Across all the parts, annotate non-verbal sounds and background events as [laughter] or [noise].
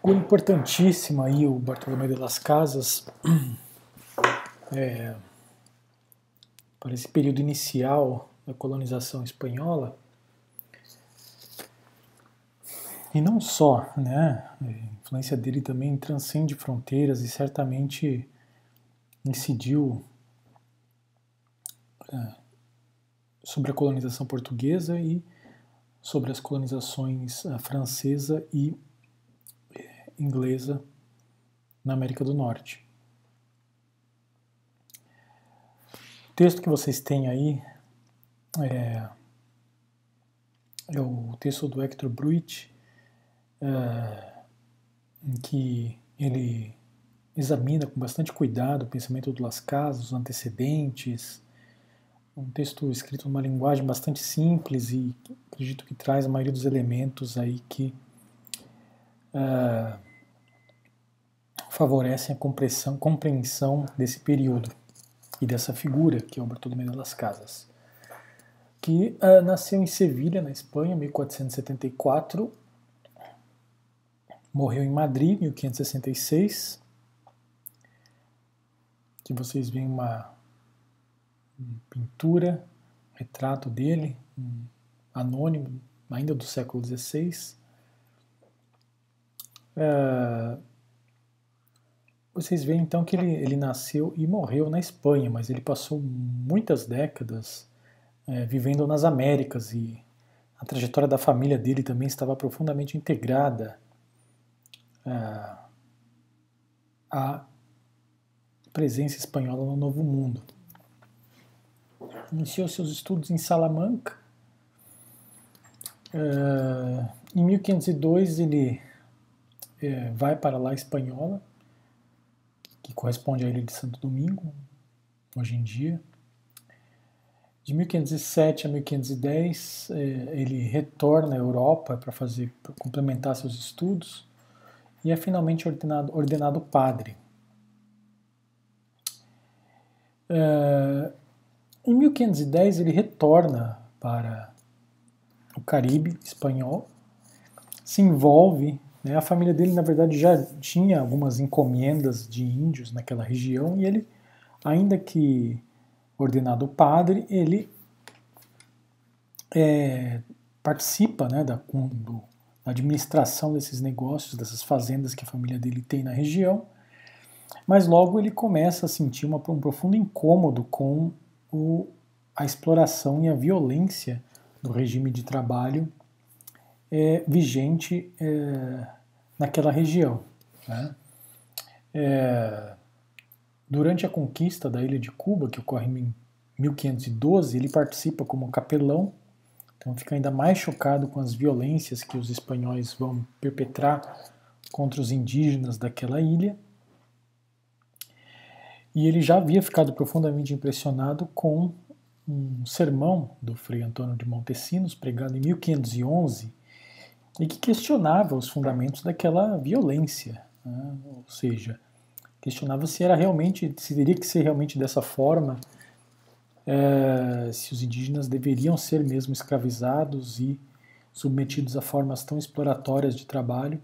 figura importantíssima aí, o Bartolomé de las Casas, [clears throat] é, para esse período inicial da colonização espanhola. E não só, né? A influência dele também transcende fronteiras e certamente incidiu é, sobre a colonização portuguesa e sobre as colonizações uh, francesa e inglesa na América do Norte. O texto que vocês têm aí é, é o texto do Hector Bruit, uh, em que ele examina com bastante cuidado o pensamento do Las Casas, os antecedentes, um texto escrito numa linguagem bastante simples e acredito que traz a maioria dos elementos aí que uh, favorecem a compreensão, desse período e dessa figura que é o Bartolomé de las Casas, que uh, nasceu em Sevilha, na Espanha, em 1474, morreu em Madrid, em 1566, que vocês veem uma pintura, retrato dele, um anônimo, ainda do século XVI. É, vocês veem então que ele, ele nasceu e morreu na Espanha, mas ele passou muitas décadas é, vivendo nas Américas e a trajetória da família dele também estava profundamente integrada é, à presença espanhola no Novo Mundo iniciou seus estudos em Salamanca. Uh, em 1502 ele é, vai para lá espanhola, que corresponde à ilha de Santo Domingo, hoje em dia. De 1507 a 1510 é, ele retorna à Europa para fazer pra complementar seus estudos e é finalmente ordenado, ordenado padre. Uh, em 1510 ele retorna para o Caribe espanhol, se envolve. Né, a família dele, na verdade, já tinha algumas encomendas de índios naquela região e ele, ainda que ordenado padre, ele é, participa né, da, do, da administração desses negócios, dessas fazendas que a família dele tem na região, mas logo ele começa a sentir uma, um profundo incômodo com o, a exploração e a violência do regime de trabalho é, vigente é, naquela região. Né? É, durante a conquista da ilha de Cuba, que ocorre em 1512, ele participa como capelão, então fica ainda mais chocado com as violências que os espanhóis vão perpetrar contra os indígenas daquela ilha e ele já havia ficado profundamente impressionado com um sermão do Frei Antônio de Montesinos, pregado em 1511, e que questionava os fundamentos daquela violência, né? ou seja, questionava se era realmente, se teria que ser realmente dessa forma, é, se os indígenas deveriam ser mesmo escravizados e submetidos a formas tão exploratórias de trabalho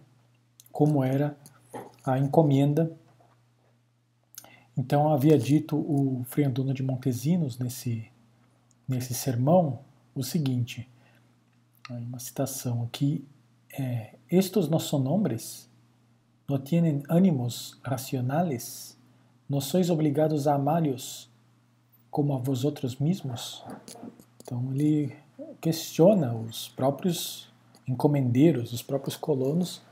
como era a encomenda então havia dito o Frei Antônio de Montesinos nesse, nesse sermão o seguinte, uma citação aqui, é, estos no son hombres, no tienen ánimos racionales, no sois obligados a amá-los como a vosotros mesmos. Então ele questiona os próprios encomendeiros, os próprios colonos,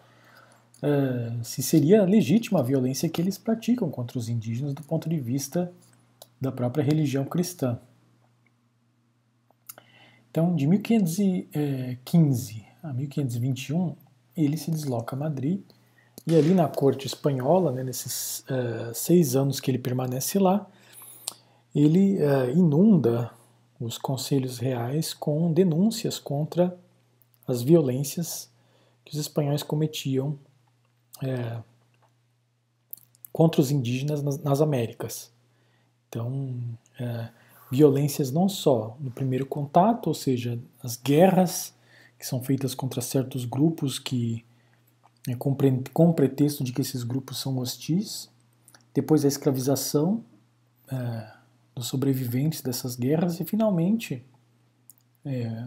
uh, se seria legítima a violência que eles praticam contra os indígenas do ponto de vista da própria religião cristã. Então, de 1515 a 1521, ele se desloca a Madrid e ali na corte espanhola, né, nesses uh, seis anos que ele permanece lá, ele uh, inunda os conselhos reais com denúncias contra as violências que os espanhóis cometiam é, contra os indígenas nas, nas Américas. Então, é, violências não só no primeiro contato, ou seja, as guerras que são feitas contra certos grupos que né, com, com pretexto de que esses grupos são hostis, depois a escravização é, dos sobreviventes dessas guerras e, finalmente, é,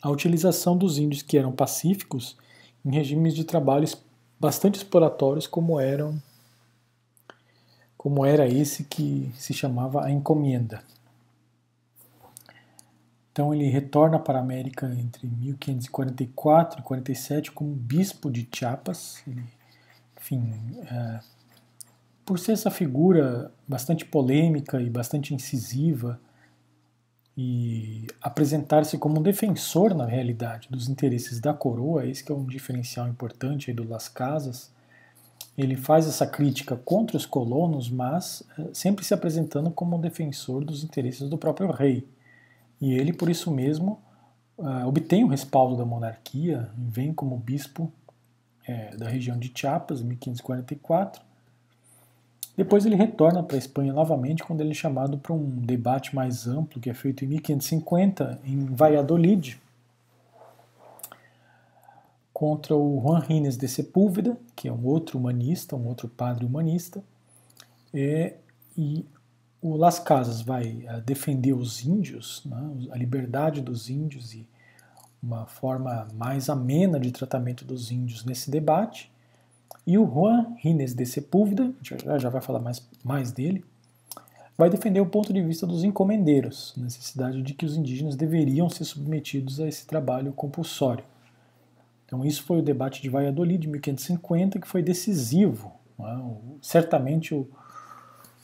a utilização dos índios que eram pacíficos em regimes de trabalho bastante exploratórios como eram como era esse que se chamava a encomenda. Então ele retorna para a América entre 1544 e 47 como bispo de Chiapas. Ele, enfim, é, por ser essa figura bastante polêmica e bastante incisiva, e apresentar-se como um defensor, na realidade, dos interesses da coroa, esse que é um diferencial importante aí do Las Casas. Ele faz essa crítica contra os colonos, mas eh, sempre se apresentando como um defensor dos interesses do próprio rei. E ele, por isso mesmo, uh, obtém o respaldo da monarquia, vem como bispo é, da região de Chiapas, em 1544, depois ele retorna para a Espanha novamente quando ele é chamado para um debate mais amplo que é feito em 1550 em Valladolid contra o Juan Rines de Sepúlveda, que é um outro humanista, um outro padre humanista, é, e o Las Casas vai uh, defender os índios, né, a liberdade dos índios e uma forma mais amena de tratamento dos índios nesse debate. E o Juan Rines de Sepúlveda, gente já vai falar mais, mais dele, vai defender o ponto de vista dos encomendeiros, necessidade de que os indígenas deveriam ser submetidos a esse trabalho compulsório. Então isso foi o debate de Valladolid de 1550 que foi decisivo. É? Certamente o,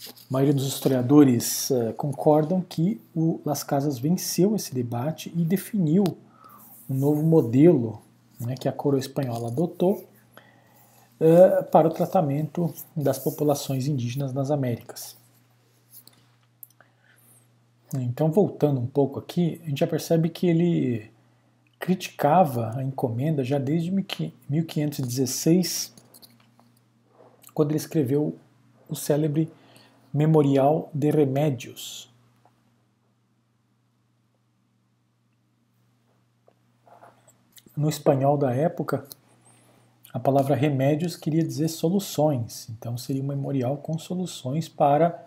a maioria dos historiadores uh, concordam que o Las Casas venceu esse debate e definiu um novo modelo né, que a coroa espanhola adotou uh, para o tratamento das populações indígenas nas Américas. Então, voltando um pouco aqui, a gente já percebe que ele criticava a encomenda já desde 1516, quando ele escreveu o célebre Memorial de Remédios. No espanhol da época, a palavra remédios queria dizer soluções, então seria um memorial com soluções para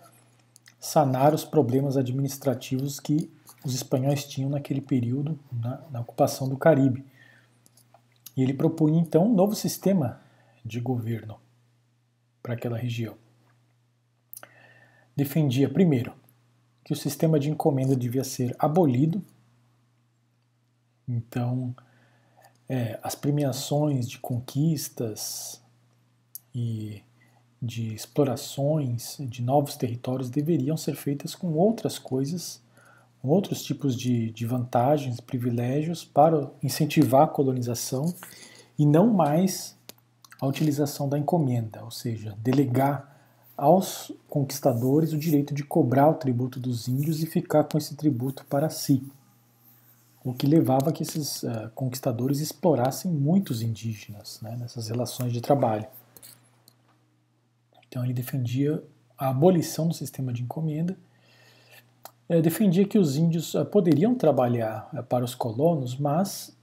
sanar os problemas administrativos que os espanhóis tinham naquele período na, na ocupação do Caribe. E ele propunha então um novo sistema de governo para aquela região. Defendia, primeiro, que o sistema de encomenda devia ser abolido. Então, é, as premiações de conquistas e de explorações de novos territórios deveriam ser feitas com outras coisas, com outros tipos de, de vantagens, privilégios para incentivar a colonização e não mais a utilização da encomenda, ou seja, delegar aos conquistadores o direito de cobrar o tributo dos índios e ficar com esse tributo para si o que levava a que esses uh, conquistadores explorassem muitos indígenas né, nessas relações de trabalho. Então ele defendia a abolição do sistema de encomenda, uh, defendia que os índios uh, poderiam trabalhar para os colonos, mas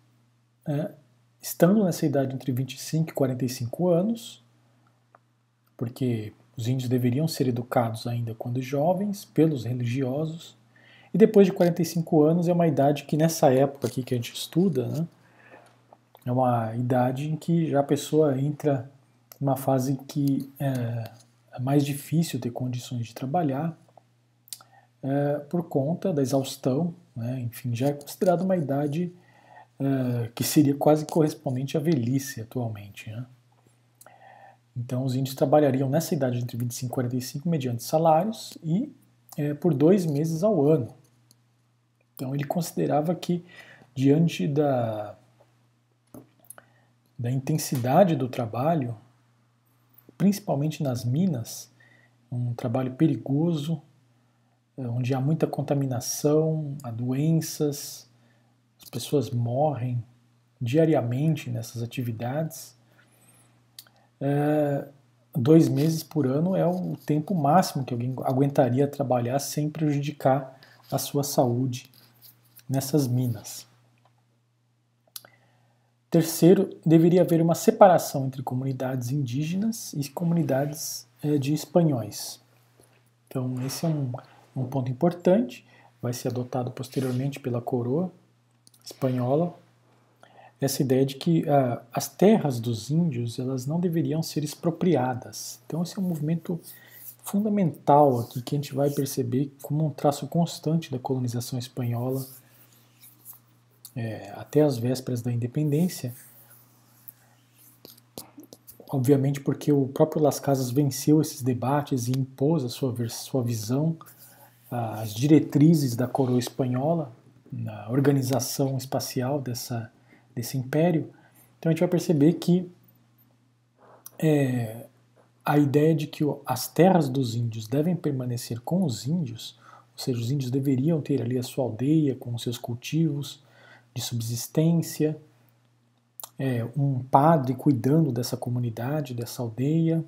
estando nessa idade entre 25 e 45 anos, porque os índios deveriam ser educados ainda quando jovens pelos religiosos, e depois de 45 anos é uma idade que nessa época aqui que a gente estuda, né, é uma idade em que já a pessoa entra numa fase que é, é mais difícil ter condições de trabalhar é, por conta da exaustão, né, enfim, já é considerada uma idade é, que seria quase correspondente à velhice atualmente. Né? Então, os índios trabalhariam nessa idade entre 25 e 45 mediante salários e é, por dois meses ao ano. Então ele considerava que, diante da, da intensidade do trabalho, principalmente nas minas, um trabalho perigoso, é, onde há muita contaminação, há doenças, as pessoas morrem diariamente nessas atividades. É, dois meses por ano é o tempo máximo que alguém aguentaria trabalhar sem prejudicar a sua saúde nessas minas. Terceiro, deveria haver uma separação entre comunidades indígenas e comunidades é, de espanhóis. Então, esse é um, um ponto importante, vai ser adotado posteriormente pela coroa espanhola, essa ideia de que ah, as terras dos índios elas não deveriam ser expropriadas. Então, esse é um movimento fundamental aqui que a gente vai perceber como um traço constante da colonização espanhola é, até as vésperas da independência, obviamente porque o próprio Las Casas venceu esses debates e impôs a sua, sua visão, as diretrizes da coroa espanhola, na organização espacial dessa, desse império. Então a gente vai perceber que é, a ideia de que as terras dos índios devem permanecer com os índios, ou seja, os índios deveriam ter ali a sua aldeia com os seus cultivos, de subsistência, é, um padre cuidando dessa comunidade, dessa aldeia,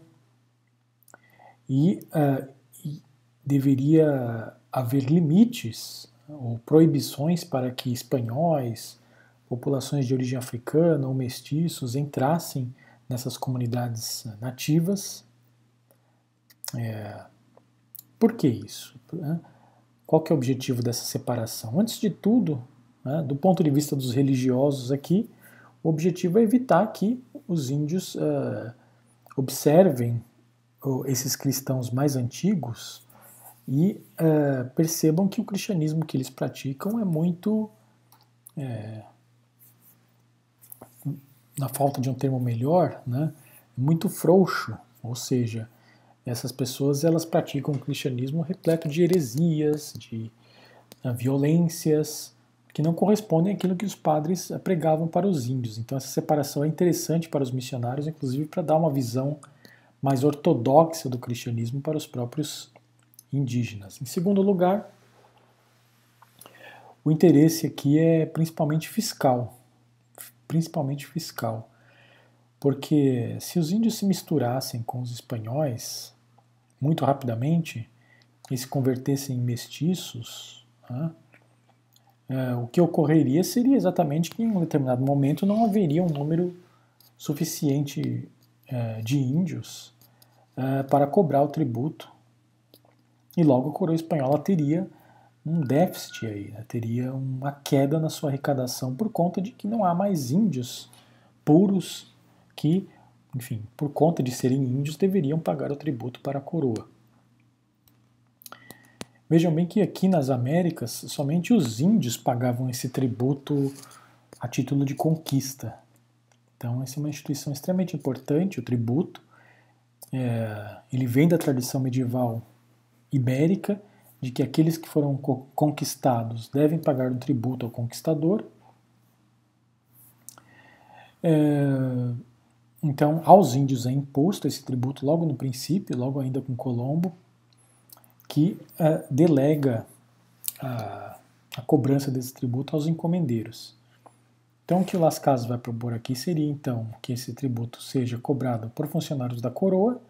e, uh, e deveria haver limites ou proibições para que espanhóis, populações de origem africana ou mestiços entrassem nessas comunidades nativas. É, por que isso? Qual que é o objetivo dessa separação? Antes de tudo, né? Do ponto de vista dos religiosos aqui, o objetivo é evitar que os índios uh, observem esses cristãos mais antigos e uh, percebam que o cristianismo que eles praticam é muito. É, na falta de um termo melhor, né, muito frouxo, ou seja, essas pessoas elas praticam o cristianismo repleto de heresias, de violências, que não correspondem àquilo que os padres pregavam para os índios. Então essa separação é interessante para os missionários, inclusive para dar uma visão mais ortodoxa do cristianismo para os próprios indígenas. Em segundo lugar, o interesse aqui é principalmente fiscal, principalmente fiscal, porque se os índios se misturassem com os espanhóis muito rapidamente e se convertessem em mestiços, né, é, o que ocorreria seria exatamente que em um determinado momento não haveria um número suficiente é, de índios é, para cobrar o tributo. E logo a coroa espanhola teria um déficit aí, né? teria uma queda na sua arrecadação por conta de que não há mais índios puros que, enfim, por conta de serem índios, deveriam pagar o tributo para a coroa. Vejam bem que aqui nas Américas somente os índios pagavam esse tributo a título de conquista. Então, essa é uma instituição extremamente importante, o tributo. É, ele vem da tradição medieval ibérica, de que aqueles que foram conquistados devem pagar um tributo ao conquistador. É, então, aos índios é imposto esse tributo logo no princípio, logo ainda com Colombo, que uh, delega a, a, cobrança desse tributo aos encomendeiros. Então, o que o Las Casas vai propor aqui seria, então, que esse tributo seja cobrado por funcionários da coroa,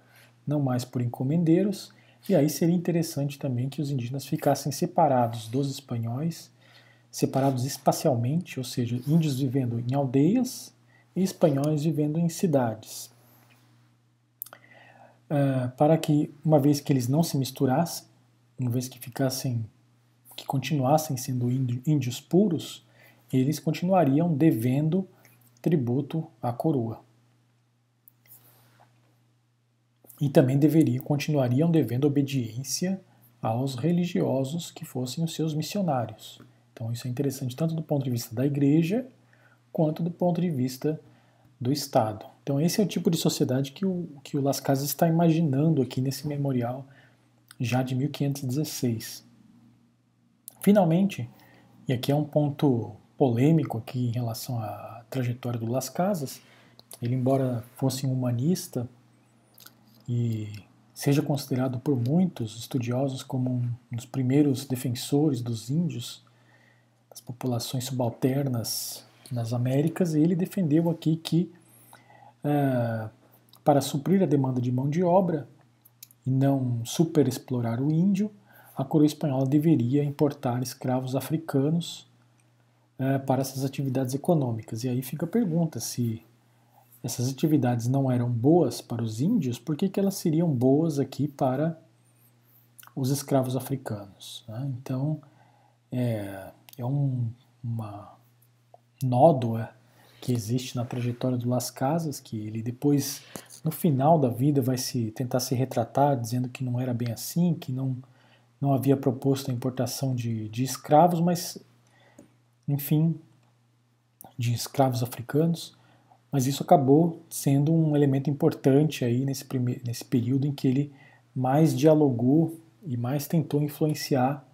não mais por encomendeiros, e aí seria interessante também que os indígenas ficassem separados dos espanhóis, separados espacialmente, ou seja, índios vivendo em aldeias e espanhóis vivendo em cidades. Uh, para que, uma vez que eles não se misturassem, uma vez que ficassem, que continuassem sendo índios puros, eles continuariam devendo tributo à coroa. E também deveriam, continuariam devendo obediência aos religiosos que fossem os seus missionários. Então isso é interessante tanto do ponto de vista da igreja quanto do ponto de vista do Estado. Então esse é o tipo de sociedade que o, que o Las Casas está imaginando aqui nesse memorial já de 1516. Finalmente, e aqui é um ponto polêmico aqui em relação à trajetória do Las Casas, ele embora fosse um humanista e seja considerado por muitos estudiosos como um dos primeiros defensores dos índios, das populações subalternas nas Américas, ele defendeu aqui que uh, para suprir a demanda de mão de obra, e não superexplorar o índio, a coroa espanhola deveria importar escravos africanos é, para essas atividades econômicas. E aí fica a pergunta se essas atividades não eram boas para os índios, por que, que elas seriam boas aqui para os escravos africanos? Né? Então, é, é um, uma nódoa que existe na trajetória do Las Casas, que ele depois, no final da vida, vai se tentar se retratar, dizendo que não era bem assim, que não, não havia proposto a importação de, de escravos, mas, enfim, de escravos africanos, mas isso acabou sendo um elemento importante aí nesse, primeiro, nesse período em que ele mais dialogou e mais tentou influenciar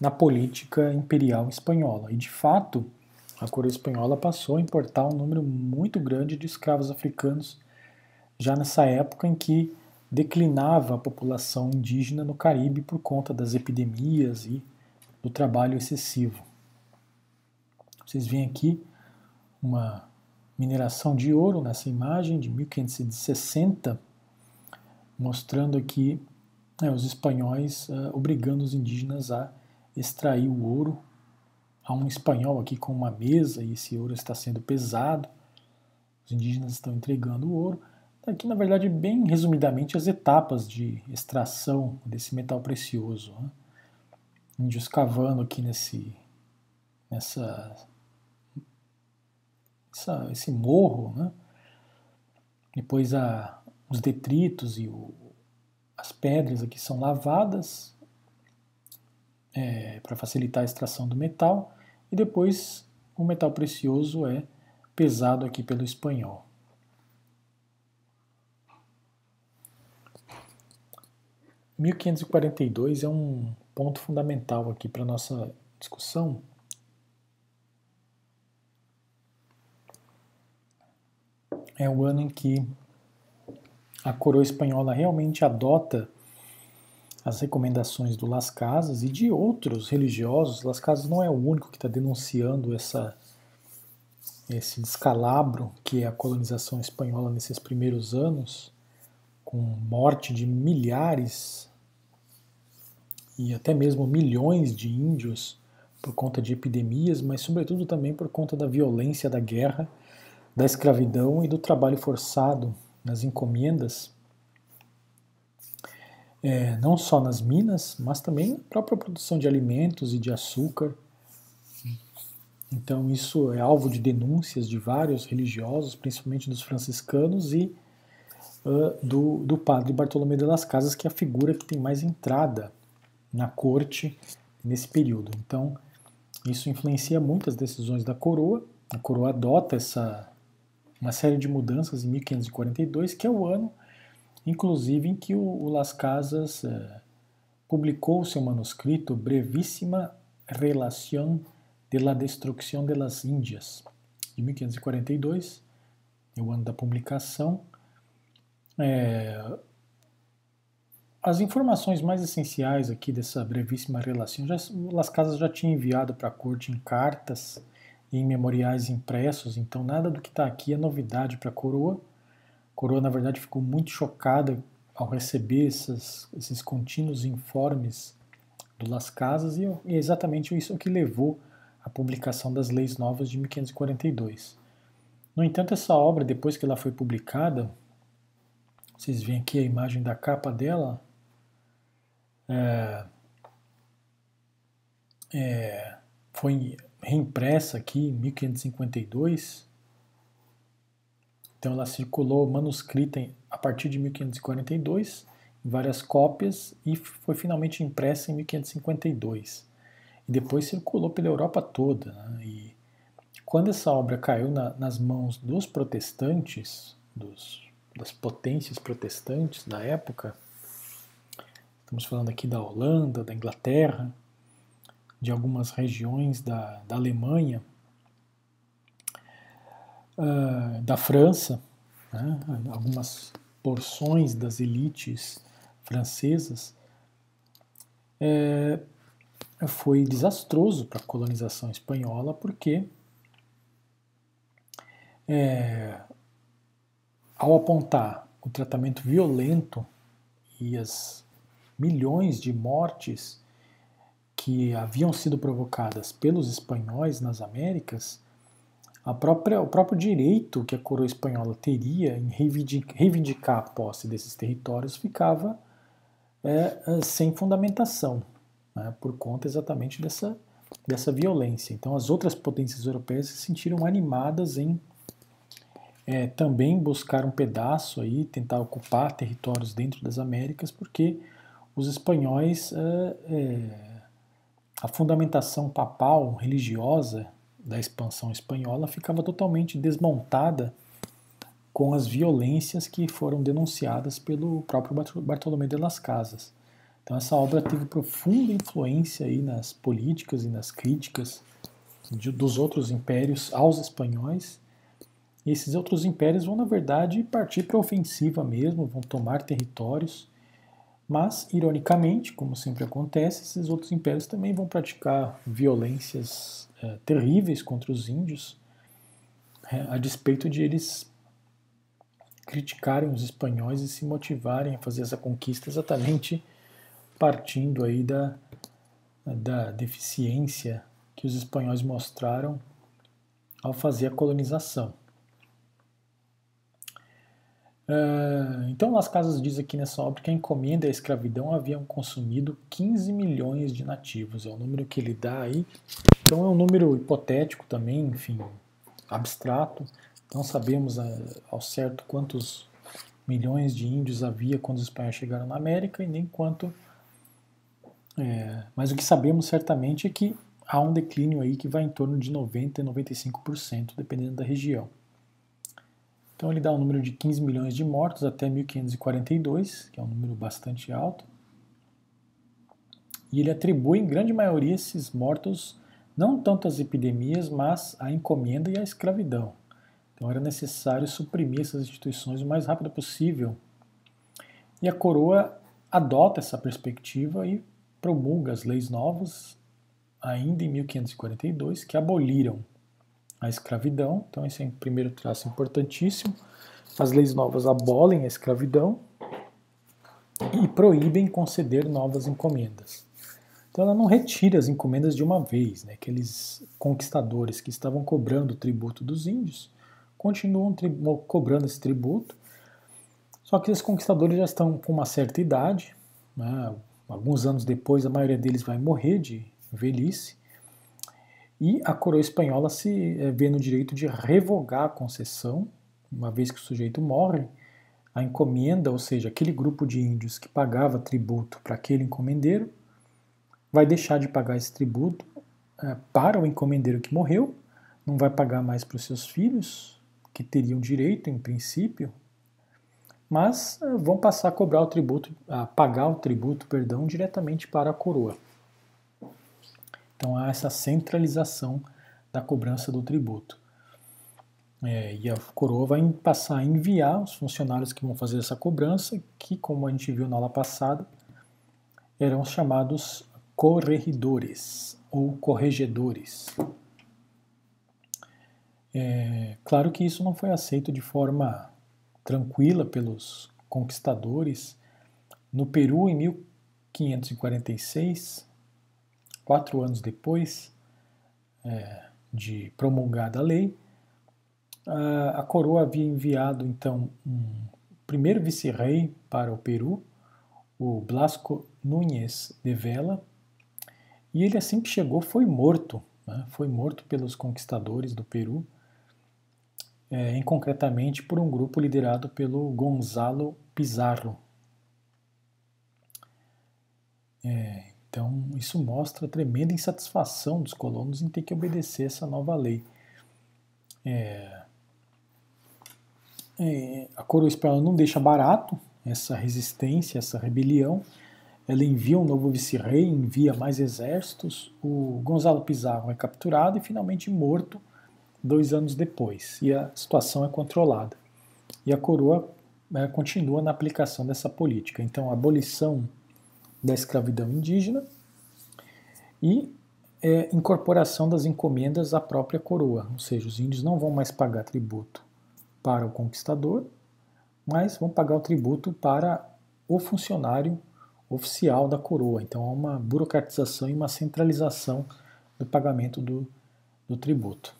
na política imperial espanhola. E de fato, a coroa espanhola passou a importar um número muito grande de escravos africanos já nessa época em que declinava a população indígena no Caribe por conta das epidemias e do trabalho excessivo. Vocês veem aqui uma mineração de ouro nessa imagem de 1560, mostrando aqui né, os espanhóis uh, obrigando os indígenas a extrair o ouro. Há um espanhol aqui com uma mesa e esse ouro está sendo pesado. Os indígenas estão entregando o ouro. Aqui, na verdade, bem resumidamente, as etapas de extração desse metal precioso. Né? Índios cavando aqui nesse, nessa, essa, esse morro, né? depois a, os detritos e o, as pedras aqui são lavadas é, para facilitar a extração do metal e depois o metal precioso é pesado aqui pelo espanhol. (1542) é um ponto fundamental aqui para nossa discussão. É o ano em que a coroa espanhola realmente adota as recomendações do Las Casas e de outros religiosos. Las Casas não é o único que está denunciando essa, esse descalabro que é a colonização espanhola nesses primeiros anos, com morte de milhares e até mesmo milhões de índios por conta de epidemias, mas sobretudo também por conta da violência da guerra, da escravidão e do trabalho forçado nas encomendas é, não só nas minas, mas também na própria produção de alimentos e de açúcar. Então, isso é alvo de denúncias de vários religiosos, principalmente dos franciscanos e uh, do, do padre Bartolomé de las Casas, que é a figura que tem mais entrada na corte nesse período. Então, isso influencia muitas decisões da coroa. A coroa adota essa, uma série de mudanças em 1542, que é o ano inclusive em que o, o Las Casas eh, publicou seu manuscrito Brevíssima Relación de la Destrucción de las Índias, de 1542, é o ano da publicação. É, as informações mais essenciais aqui dessa brevíssima relação, já, Las Casas já tinha enviado para a corte em cartas em memoriais impressos, então nada do que está aqui é novidade para a coroa coroa, na verdade, ficou muito chocada ao receber esses contínuos informes do Las Casas e, e é exatamente isso que levou à publicação das Leis Novas de 1542. No entanto, essa obra, depois que ela foi publicada, vocês veem aqui a imagem da capa dela, é, é, foi reimpressa aqui em 1552 então ela circulou manuscrita a partir de 1542, em várias cópias, e foi finalmente impressa em 1552. E depois circulou pela Europa toda. Né? E quando essa obra caiu na, nas mãos dos protestantes, dos, das potências protestantes da época, estamos falando aqui da Holanda, da Inglaterra, de algumas regiões da, da Alemanha, uh, da França, né, algumas porções das elites francesas, é, foi desastroso para a colonização espanhola, porque é, ao apontar o tratamento violento e as milhões de mortes que haviam sido provocadas pelos espanhóis nas Américas, própria, o próprio direito que a coroa espanhola teria em reivindicar a posse desses territórios ficava é, é, sem fundamentação, né, por conta exatamente dessa, dessa violência. Então, as outras potências europeias se sentiram animadas em é, também buscar um pedaço aí, tentar ocupar territórios dentro das Américas, porque os espanhóis, é, é, a fundamentação papal religiosa da expansão espanhola ficava totalmente desmontada com as violências que foram denunciadas pelo próprio Bartolomé de las Casas. Então essa obra teve profunda influência aí nas políticas e nas críticas de, dos outros impérios aos espanhóis e esses outros impérios vão, na verdade, partir para a ofensiva mesmo, vão tomar territórios. Mas, ironicamente, como sempre acontece, esses outros impérios também vão praticar violências é, terríveis contra os índios, é, a despeito de eles criticarem os espanhóis e se motivarem a fazer essa conquista exatamente partindo aí da, da deficiência que os espanhóis mostraram ao fazer a colonização. Uh, então, Las Casas diz aqui nessa obra que a encomenda e a escravidão haviam consumido 15 milhões de nativos. É o número que ele dá aí. Então, é um número hipotético também, enfim, abstrato. Não sabemos uh, ao certo quantos milhões de índios havia quando os espanhóis chegaram na América e nem quanto. É, mas o que sabemos certamente é que há um declínio aí que vai em torno de 90% a 95%, dependendo da região. Então ele dá um número de 15 milhões de mortos até 1542, que é um número bastante alto. E ele atribui em grande maioria esses mortos não tanto às epidemias, mas à encomenda e à escravidão. Então era necessário suprimir essas instituições o mais rápido possível. E a coroa adota essa perspectiva e promulga as leis novas, ainda em 1542, que aboliram a escravidão. Então, esse é o primeiro traço importantíssimo. As leis novas abolem a escravidão e proíbem conceder novas encomendas. Então, ela não retira as encomendas de uma vez. Né? Aqueles conquistadores que estavam cobrando o tributo dos índios continuam cobrando esse tributo. Só que esses conquistadores já estão com uma certa idade. Né? Alguns anos depois, a maioria deles vai morrer de velhice. E a coroa espanhola se é, vê no direito de revogar a concessão, uma vez que o sujeito morre, a encomenda, ou seja, aquele grupo de índios que pagava tributo para aquele encomendeiro, vai deixar de pagar esse tributo é, para o encomendeiro que morreu, não vai pagar mais para os seus filhos, que teriam direito, em princípio, mas é, vão passar a cobrar o tributo, a pagar o tributo, perdão, diretamente para a coroa. Então há essa centralização da cobrança do tributo. É, e a coroa vai passar a enviar os funcionários que vão fazer essa cobrança, que, como a gente viu na aula passada, eram chamados corregidores ou corregedores. É, claro que isso não foi aceito de forma tranquila pelos conquistadores. No Peru, em 1546, quatro anos depois é, de promulgada a lei, a, a coroa havia enviado então um primeiro vice-rei para o Peru, o Blasco Núñez de Vela, e ele assim que chegou foi morto, né, foi morto pelos conquistadores do Peru, é, em concretamente por um grupo liderado pelo Gonzalo Pizarro. É, então, isso mostra a tremenda insatisfação dos colonos em ter que obedecer essa nova lei. É, é, a coroa espanhola não deixa barato essa resistência, essa rebelião. Ela envia um novo vice-rei, envia mais exércitos. O Gonzalo Pizarro é capturado e finalmente morto dois anos depois. E a situação é controlada. E a coroa é, continua na aplicação dessa política. Então, a abolição da escravidão indígena e é, incorporação das encomendas à própria coroa, ou seja, os índios não vão mais pagar tributo para o conquistador, mas vão pagar o tributo para o funcionário oficial da coroa. Então há uma burocratização e uma centralização do pagamento do, do tributo.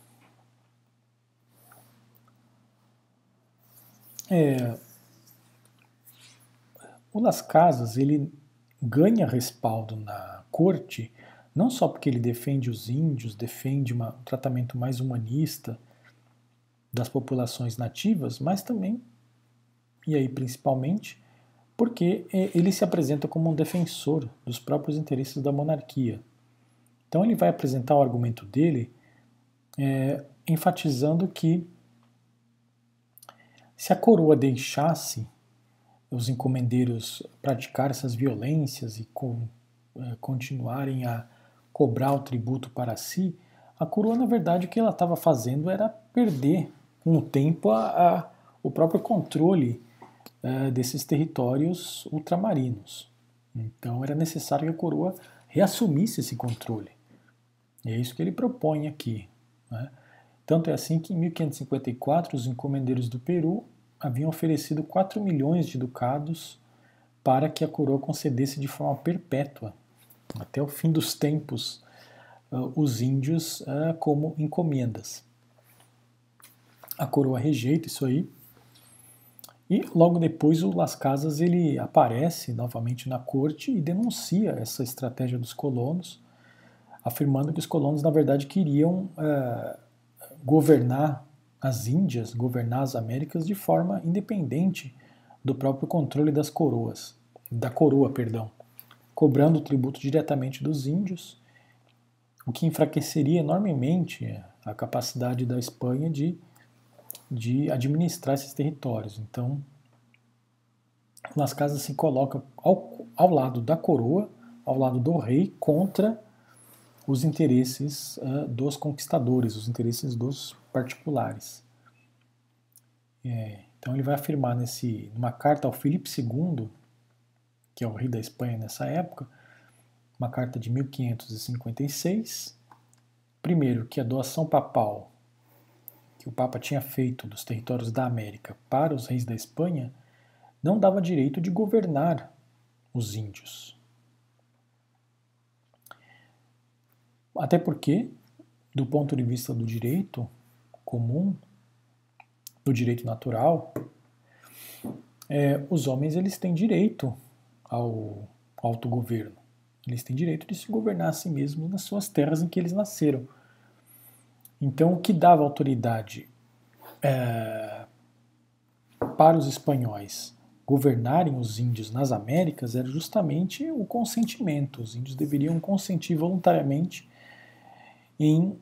É, o Las Casas ele ganha respaldo na corte não só porque ele defende os índios, defende uma, um tratamento mais humanista das populações nativas, mas também, e aí principalmente, porque é, ele se apresenta como um defensor dos próprios interesses da monarquia. Então ele vai apresentar o argumento dele é, enfatizando que se a coroa deixasse os encomendeiros praticar essas violências e é, continuarem a cobrar o tributo para si, a coroa, na verdade, o que ela estava fazendo era perder com o tempo a, a, o próprio controle é, desses territórios ultramarinos. Então era necessário que a coroa reassumisse esse controle. E é isso que ele propõe aqui. Né? Tanto é assim que em 1554 os encomendeiros do Peru haviam oferecido 4 milhões de ducados para que a coroa concedesse de forma perpétua, até o fim dos tempos, uh, os índios uh, como encomendas. A coroa rejeita isso aí, e logo depois o Las Casas ele aparece novamente na corte e denuncia essa estratégia dos colonos, afirmando que os colonos na verdade queriam uh, governar as Índias, governar as Américas de forma independente do próprio controle das coroas, da coroa, perdão, cobrando tributo diretamente dos índios, o que enfraqueceria enormemente a capacidade da Espanha de, de administrar esses territórios. Então, Las Casas se coloca ao, ao lado da coroa, ao lado do rei, contra os interesses uh, dos conquistadores, os interesses dos particulares. É, então ele vai afirmar nesse, numa carta ao Filipe II, que é o rei da Espanha nessa época, uma carta de 1556, primeiro que a doação papal que o Papa tinha feito dos territórios da América para os reis da Espanha não dava direito de governar os índios. Até porque, do ponto de vista do direito comum, do direito natural, é, os homens eles têm direito ao autogoverno. Eles têm direito de se governar a si mesmos nas suas terras em que eles nasceram. Então, o que dava autoridade é, para os espanhóis governarem os índios nas Américas era justamente o consentimento. Os índios deveriam consentir voluntariamente em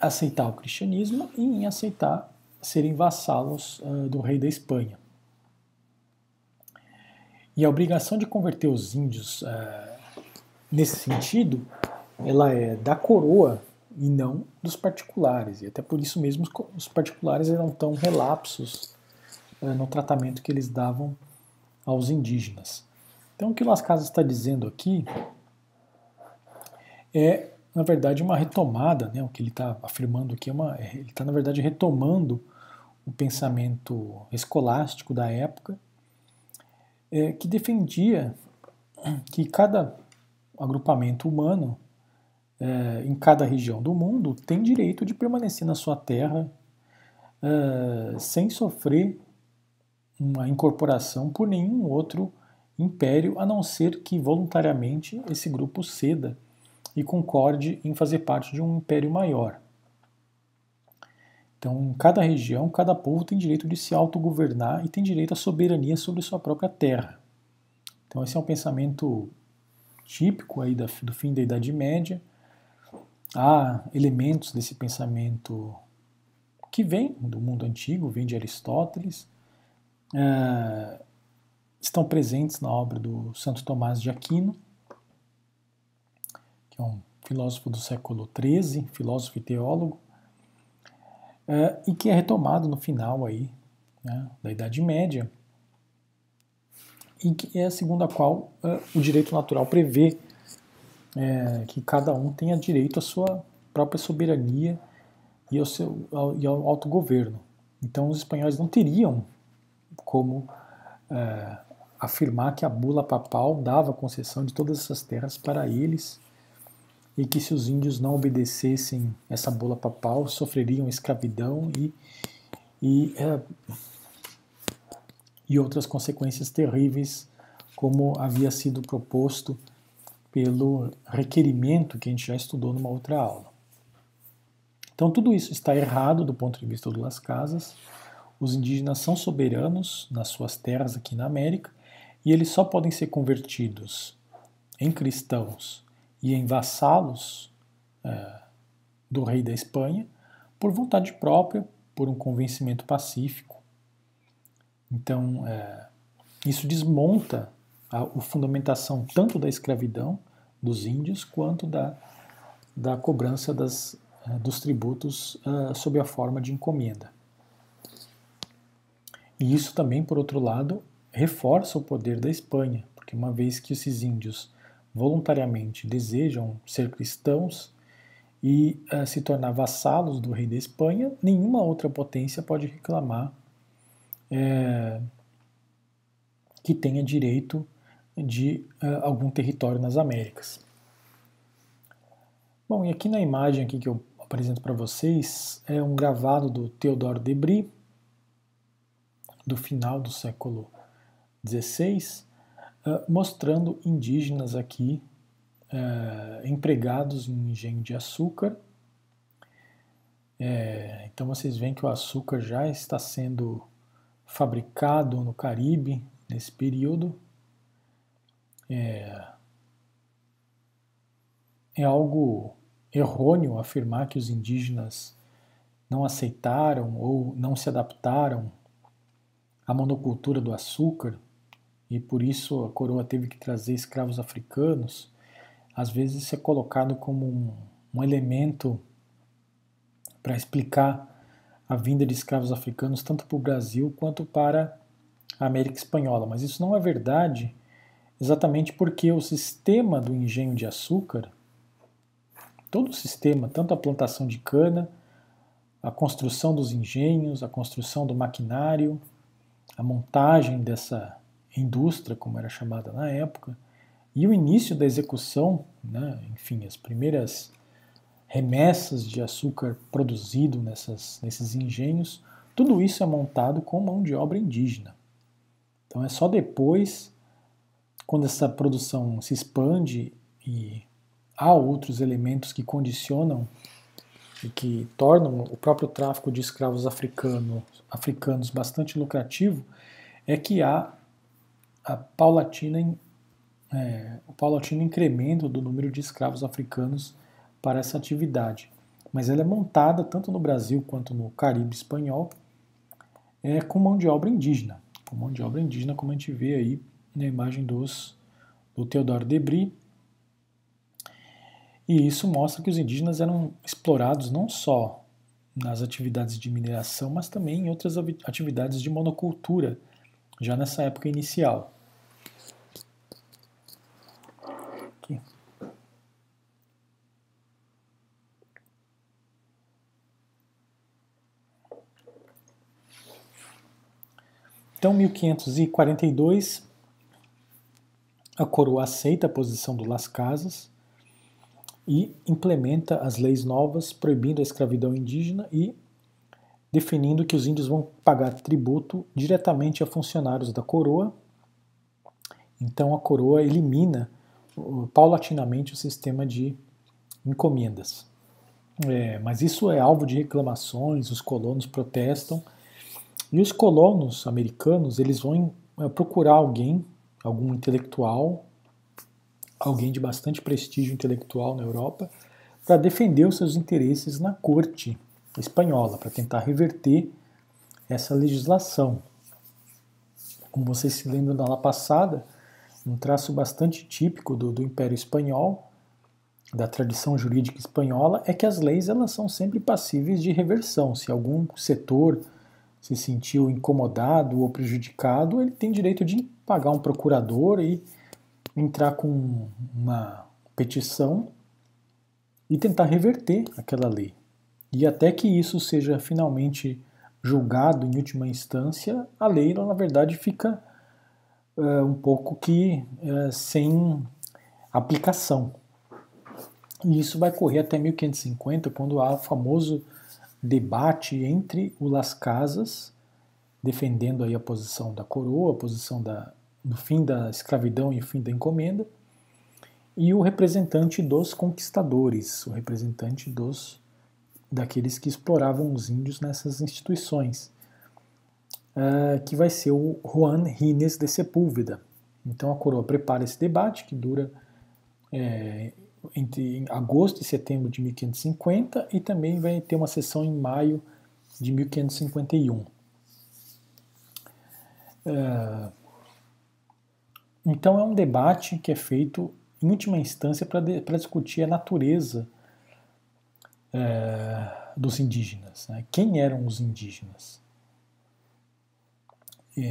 aceitar o cristianismo e em aceitar serem vassalos uh, do rei da Espanha. E a obrigação de converter os índios uh, nesse sentido, ela é da coroa e não dos particulares. E até por isso mesmo os particulares eram tão relapsos uh, no tratamento que eles davam aos indígenas. Então o que Las Casas está dizendo aqui é na verdade, uma retomada, né? o que ele está afirmando aqui, é uma, é, ele está, na verdade, retomando o pensamento escolástico da época, é, que defendia que cada agrupamento humano, é, em cada região do mundo, tem direito de permanecer na sua terra é, sem sofrer uma incorporação por nenhum outro império, a não ser que voluntariamente esse grupo ceda e concorde em fazer parte de um império maior. Então, em cada região, cada povo tem direito de se autogovernar e tem direito à soberania sobre sua própria terra. Então, esse é um pensamento típico aí do fim da Idade Média. Há elementos desse pensamento que vem do mundo antigo, vem de Aristóteles, é, estão presentes na obra do Santo Tomás de Aquino, que é um filósofo do século XIII, filósofo e teólogo, é, e que é retomado no final aí, né, da Idade Média, e que é segundo a qual é, o direito natural prevê é, que cada um tenha direito à sua própria soberania e ao, seu, ao, e ao autogoverno. Então os espanhóis não teriam como afirmar que a bula papal dava concessão de todas essas terras para eles e que se os índios não obedecessem essa bula papal sofreriam escravidão e, e, é, e outras consequências terríveis, como havia sido proposto pelo requerimento que a gente já estudou numa outra aula. Então tudo isso está errado do ponto de vista do Las Casas. Os indígenas são soberanos nas suas terras aqui na América e eles só podem ser convertidos em cristãos e em vassalos é, do rei da Espanha por vontade própria, por um convencimento pacífico. Então, é, isso desmonta a, a fundamentação tanto da escravidão dos índios quanto da, da cobrança das, é, dos tributos uh, sob a forma de encomenda. E isso também, por outro lado, reforça o poder da Espanha, porque uma vez que esses índios voluntariamente desejam ser cristãos e uh, se tornar vassalos do rei da Espanha, nenhuma outra potência pode reclamar é, que tenha direito de uh, algum território nas Américas. Bom, e aqui na imagem aqui que eu apresento para vocês é um gravado do Theodore Debris, do final do século XVI, mostrando indígenas aqui uh, empregados em engenho de açúcar. É, então vocês veem que o açúcar já está sendo fabricado no Caribe nesse período. É, é algo errôneo afirmar que os indígenas não aceitaram ou não se adaptaram à monocultura do açúcar e por isso a coroa teve que trazer escravos africanos, às vezes isso é colocado como um, um elemento para explicar a vinda de escravos africanos tanto para o Brasil quanto para a América Espanhola. Mas isso não é verdade, exatamente porque o sistema do engenho de açúcar, todo o sistema, tanto a plantação de cana, a construção dos engenhos, a construção do maquinário, a montagem dessa indústria, como era chamada na época, e o início da execução, né, enfim, as primeiras remessas de açúcar produzido nessas, nesses engenhos, tudo isso é montado com mão de obra indígena. Então é só depois, quando essa produção se expande e há outros elementos que condicionam e que tornam o próprio tráfico de escravos africano, africanos bastante lucrativo, é que há a paulatina, é, o paulatino incremento do número de escravos africanos para essa atividade. Mas ela é montada tanto no Brasil quanto no Caribe espanhol é, com mão de obra indígena. Com mão de obra indígena, como a gente vê aí na imagem dos, do Theodore Debris. E isso mostra que os indígenas eram explorados não só nas atividades de mineração, mas também em outras atividades de monocultura, já nessa época inicial. Então, 1542, a coroa aceita a posição do Las Casas e implementa as leis novas proibindo a escravidão indígena e definindo que os índios vão pagar tributo diretamente a funcionários da coroa. Então a coroa elimina paulatinamente o sistema de encomendas. É, mas isso é alvo de reclamações, os colonos protestam, e os colonos americanos eles vão é, procurar alguém, algum intelectual, alguém de bastante prestígio intelectual na Europa, para defender os seus interesses na corte espanhola, para tentar reverter essa legislação. Como vocês se lembram da aula passada, um traço bastante típico do, do Império Espanhol, da tradição jurídica espanhola, é que as leis elas são sempre passíveis de reversão. Se algum setor se sentiu incomodado ou prejudicado, ele tem direito de pagar um procurador e entrar com uma petição e tentar reverter aquela lei. E até que isso seja finalmente julgado em última instância, a lei, na verdade, fica uh, um pouco que uh, sem aplicação. E isso vai correr até 1550, quando há o famoso debate entre o Las Casas, defendendo aí a posição da coroa, a posição da, do fim da escravidão e o fim da encomenda, e o representante dos conquistadores, o representante dos daqueles que exploravam os índios nessas instituições, uh, que vai ser o Juan Rines de Sepúlveda. Então a coroa prepara esse debate que dura é, entre agosto e setembro de 1550 e também vai ter uma sessão em maio de 1551. Uh, então é um debate que é feito em última instância para discutir a natureza é, dos indígenas. Né? Quem eram os indígenas?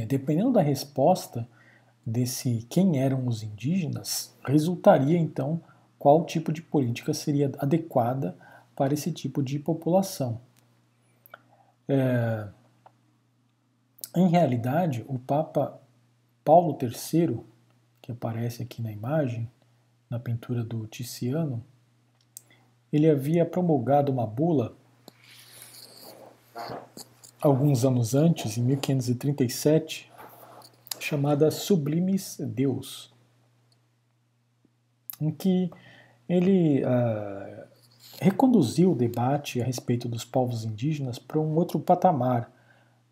Dependendo da resposta desse quem eram os indígenas, resultaria então qual tipo de política seria adequada para esse tipo de população. É, em realidade, o Papa Paulo III que aparece aqui na imagem, na pintura do Tiziano, ele havia promulgado uma bula alguns anos antes, em 1537, chamada Sublimes Deus, em que ele uh, reconduziu o debate a respeito dos povos indígenas para um outro patamar,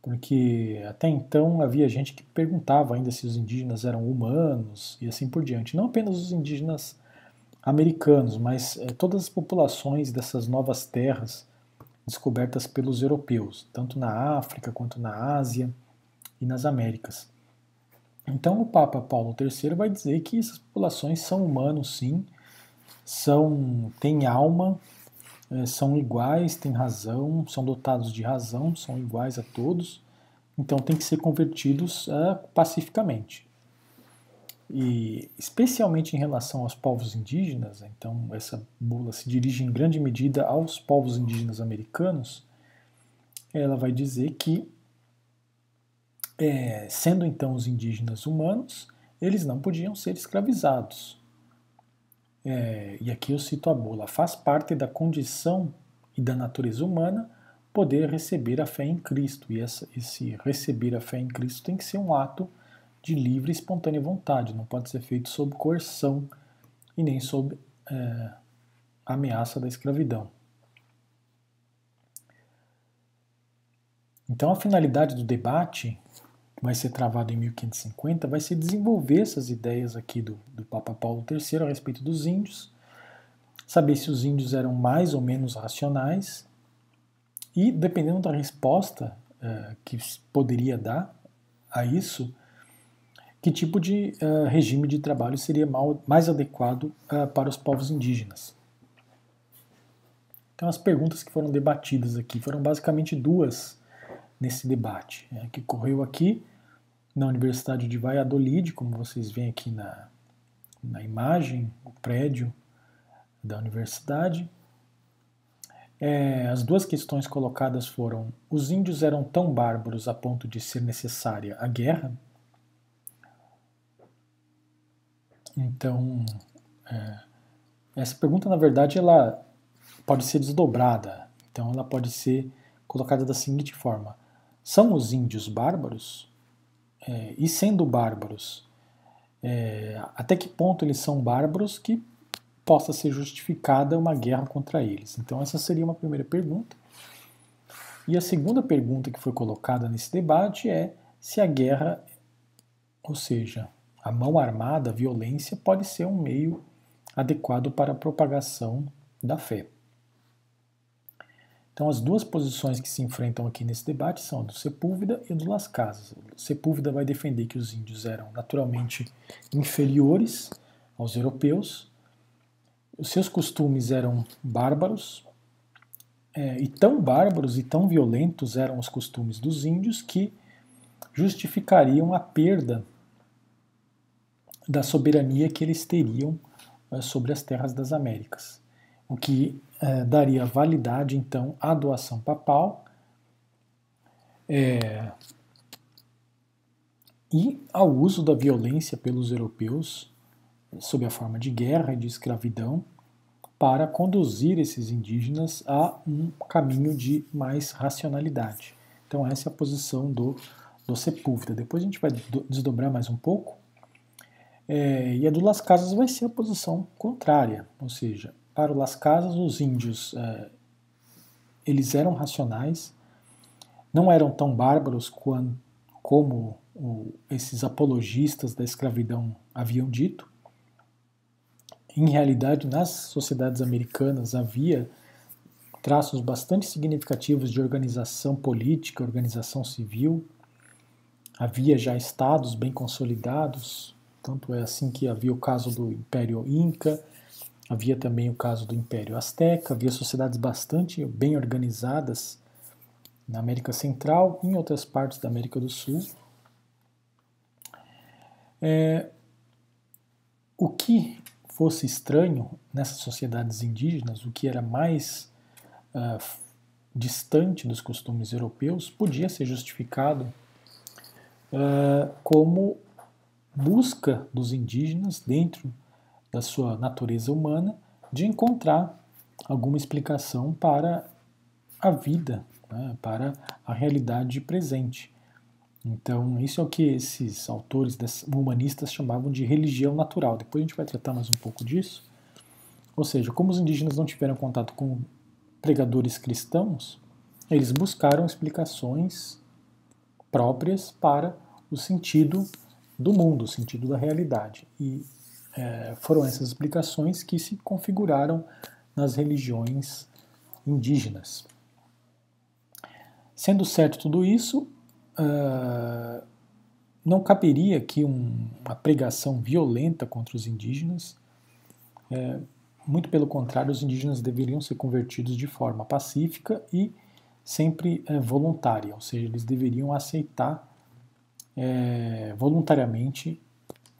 porque até então havia gente que perguntava ainda se os indígenas eram humanos e assim por diante. Não apenas os indígenas americanos, mas é, todas as populações dessas novas terras descobertas pelos europeus, tanto na África quanto na Ásia e nas Américas. Então o Papa Paulo III vai dizer que essas populações são humanos, sim, são têm alma, é, são iguais, têm razão, são dotados de razão, são iguais a todos, então têm que ser convertidos é, pacificamente. E especialmente em relação aos povos indígenas, então essa bula se dirige em grande medida aos povos indígenas americanos, ela vai dizer que, é, sendo então os indígenas humanos, eles não podiam ser escravizados é, e aqui eu cito a bula, faz parte da condição e da natureza humana poder receber a fé em Cristo. E essa, esse receber a fé em Cristo tem que ser um ato de livre e espontânea vontade, não pode ser feito sob coerção e nem sob é, ameaça da escravidão. Então, a finalidade do debate vai ser travado em 1550, vai ser desenvolver essas ideias aqui do, do Papa Paulo III a respeito dos índios, saber se os índios eram mais ou menos racionais e, dependendo da resposta uh, que poderia dar a isso, que tipo de uh, regime de trabalho seria mal, mais adequado uh, para os povos indígenas. Então, as perguntas que foram debatidas aqui foram basicamente duas nesse debate, né, que correu aqui na Universidade de Valladolid, como vocês veem aqui na, na imagem, o prédio da universidade. É, as duas questões colocadas foram: os índios eram tão bárbaros a ponto de ser necessária a guerra? Então, é, essa pergunta, na verdade, ela pode ser desdobrada. Então, ela pode ser colocada da seguinte forma: são os índios bárbaros? É, e sendo bárbaros, é, até que ponto eles são bárbaros que possa ser justificada uma guerra contra eles? Então, essa seria uma primeira pergunta. E a segunda pergunta que foi colocada nesse debate é se a guerra, ou seja, a mão armada, a violência, pode ser um meio adequado para a propagação da fé. Então, as duas posições que se enfrentam aqui nesse debate são a do Sepúlveda e a do Las Casas. O Sepúlveda vai defender que os índios eram naturalmente inferiores aos europeus, os seus costumes eram bárbaros, é, e tão bárbaros e tão violentos eram os costumes dos índios que justificariam a perda da soberania que eles teriam é, sobre as terras das Américas o que é, daria validade então à doação papal. É, e ao uso da violência pelos europeus sob a forma de guerra e de escravidão para conduzir esses indígenas a um caminho de mais racionalidade. Então essa é a posição do, do Sepúlveda. Depois a gente vai desdobrar mais um pouco. É, e a do Las Casas vai ser a posição contrária, ou seja, para o Las Casas os índios é, eles eram racionais, não eram tão bárbaros quando, como o, esses apologistas da escravidão haviam dito, em realidade, nas sociedades americanas havia traços bastante significativos de organização política, organização civil. Havia já estados bem consolidados, tanto é assim que havia o caso do Império Inca, havia também o caso do Império Azteca, havia sociedades bastante bem organizadas na América Central e em outras partes da América do Sul. É, o que fosse estranho nessas sociedades indígenas, o que era mais uh, distante dos costumes europeus, podia ser justificado uh, como busca dos indígenas, dentro da sua natureza humana, de encontrar alguma explicação para a vida, né, para a realidade presente. Então, isso é o que esses autores humanistas chamavam de religião natural. Depois a gente vai tratar mais um pouco disso. Ou seja, como os indígenas não tiveram contato com pregadores cristãos, eles buscaram explicações próprias para o sentido do mundo, o sentido da realidade. E é, foram essas explicações que se configuraram nas religiões indígenas. Sendo certo tudo isso, uh, não caberia aqui um, uma pregação violenta contra os indígenas. É, muito pelo contrário, os indígenas deveriam ser convertidos de forma pacífica e sempre é, voluntária, ou seja, eles deveriam aceitar é, voluntariamente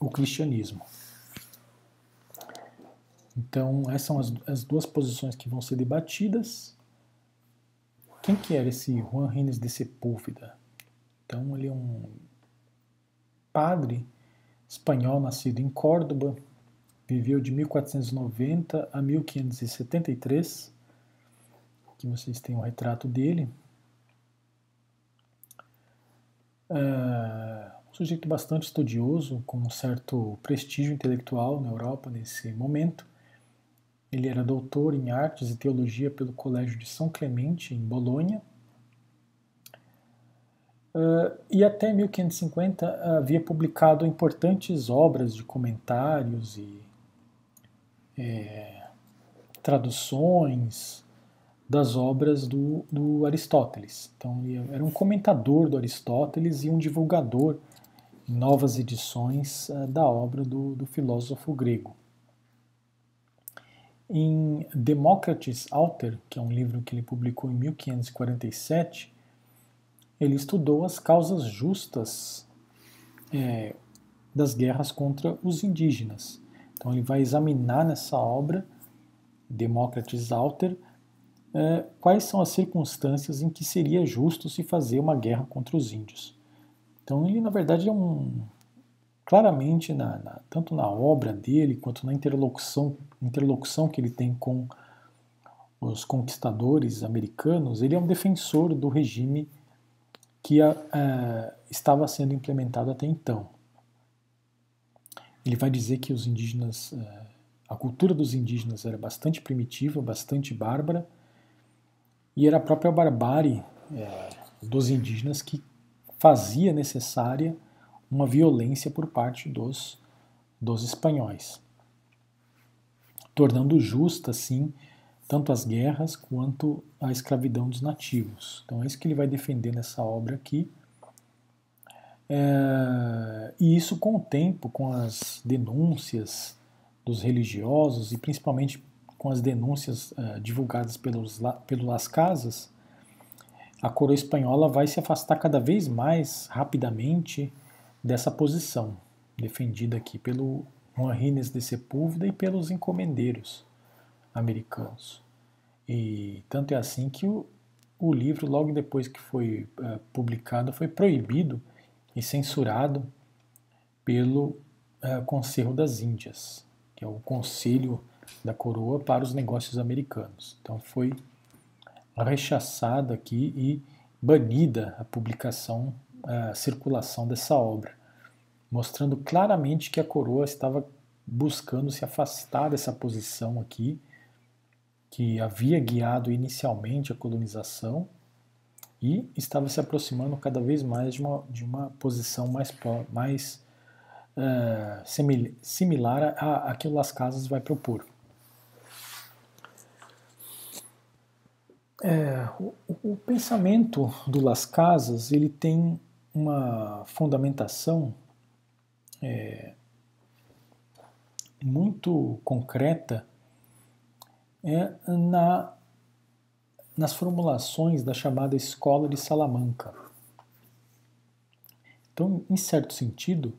o cristianismo. Então, essas são as, as, duas posições que vão ser debatidas. Quem que era esse Juan Renes de Sepúlveda? Então, ele é um padre espanhol nascido em Córdoba, viveu de 1490 a 1573. Aqui vocês têm um retrato dele. É um sujeito bastante estudioso, com um certo prestígio intelectual na Europa nesse momento. Ele era doutor em artes e teologia pelo Colégio de São Clemente, em Bolonha, Uh, e até 1550 havia publicado importantes obras de comentários e é, traduções das obras do, do, Aristóteles. Então, ele era um comentador do Aristóteles e um divulgador em novas edições uh, da obra do, do, filósofo grego. Em Democrates Alter, que é um livro que ele publicou em 1547, ele estudou as causas justas é, das guerras contra os indígenas. Então ele vai examinar nessa obra, Demócrates Alter, é, quais são as circunstâncias em que seria justo se fazer uma guerra contra os índios. Então ele na verdade é um claramente na, na, tanto na obra dele quanto na interlocução interlocução que ele tem com os conquistadores americanos, ele é um defensor do regime que a, a, estava sendo implementado até então. Ele vai dizer que os indígenas, é, a cultura dos indígenas era bastante primitiva, bastante bárbara, e era a própria barbárie é, dos indígenas que fazia necessária uma violência por parte dos, dos espanhóis, tornando justa, assim, tanto as guerras quanto a escravidão dos nativos. Então é isso que ele vai defender nessa obra aqui. É, e isso com o tempo, com as denúncias dos religiosos e principalmente com as denúncias é, divulgadas pelos, pelo Las Casas, a coroa espanhola vai se afastar cada vez mais rapidamente dessa posição, defendida aqui pelo Juan Rines de Sepúlveda e pelos encomendeiros americanos. E tanto é assim que o, o livro, logo depois que foi uh, publicado, foi proibido e censurado pelo uh, Conselho das Índias, que é o conselho da coroa para os negócios americanos. Então foi rechaçada aqui e banida a publicação, a circulação dessa obra, mostrando claramente que a coroa estava buscando se afastar dessa posição aqui, que havia guiado inicialmente a colonização e estava se aproximando cada vez mais de uma, de uma posição mais, mais uh, similar a, a que o Las Casas vai propor. É, o, o, pensamento do Las Casas ele tem uma fundamentação é, muito concreta é na, nas formulações da chamada Escola de Salamanca. Então, em certo sentido,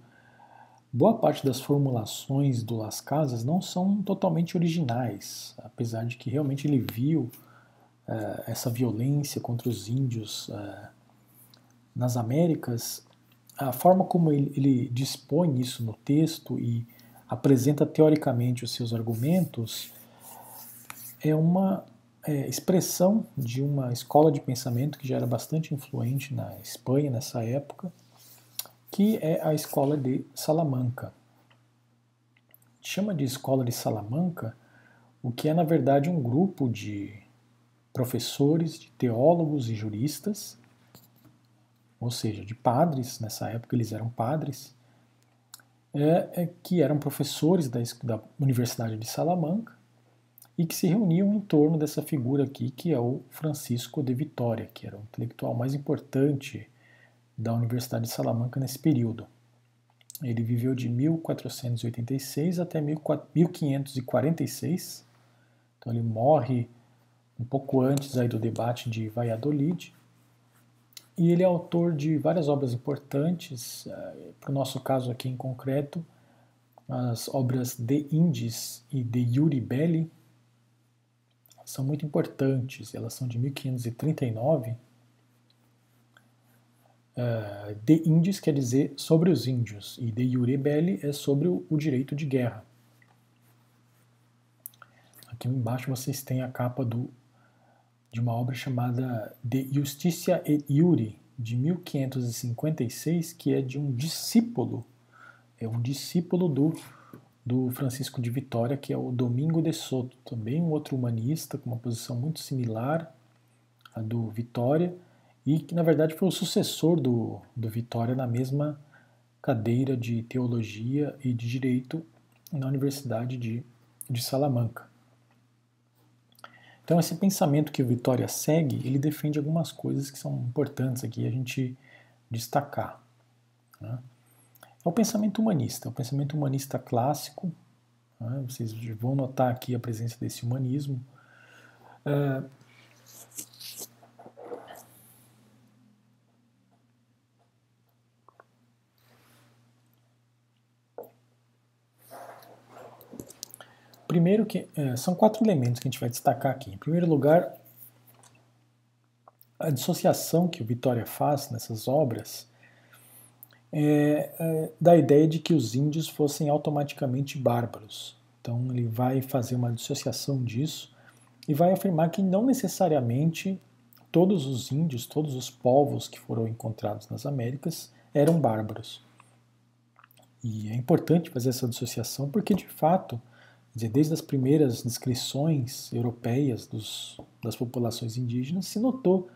boa parte das formulações do Las Casas não são totalmente originais, apesar de que realmente ele viu uh, essa violência contra os índios uh, nas Américas, a forma como ele, ele dispõe isso no texto e apresenta teoricamente os seus argumentos, é uma é, expressão de uma escola de pensamento que já era bastante influente na Espanha nessa época, que é a escola de Salamanca. Chama de escola de Salamanca o que é na verdade um grupo de professores, de teólogos e juristas, ou seja, de padres, nessa época eles eram padres, é, é, que eram professores da, da Universidade de Salamanca e que se reuniam em torno dessa figura aqui, que é o Francisco de Vitória, que era o intelectual mais importante da Universidade de Salamanca nesse período. Ele viveu de 1486 até 1546, então ele morre um pouco antes aí do debate de Valladolid, e ele é autor de várias obras importantes, eh, para o nosso caso aqui em concreto, as obras De Indis e De Yuri Belli são muito importantes, elas são de 1539. Uh, de Indis quer dizer sobre os índios, e De Yuri é sobre o direito de guerra. Aqui embaixo vocês têm a capa do de uma obra chamada De Justitia et Iuri, de 1556, que é de um discípulo, é um discípulo do, do Francisco de Vitória, que é o Domingo de Soto, também um outro humanista com uma posição muito similar à do Vitória, e que na verdade foi o sucessor do, do Vitória na mesma cadeira de teologia e de direito na Universidade de, de Salamanca. Então, esse pensamento que o Vitória segue, ele defende algumas coisas que são importantes aqui a gente destacar. Né? É o pensamento humanista, é o pensamento humanista clássico. Né? Vocês vão notar aqui a presença desse humanismo. Uh, Primeiro que é, são quatro elementos que a gente vai destacar aqui. Em primeiro lugar, a dissociação que o Vitória faz nessas obras é, é, da ideia de que os índios fossem automaticamente bárbaros. Então ele vai fazer uma dissociação disso e vai afirmar que não necessariamente todos os índios, todos os povos que foram encontrados nas Américas eram bárbaros. E é importante fazer essa dissociação porque de fato dizer, desde as primeiras descrições europeias dos, das populações indígenas, se notou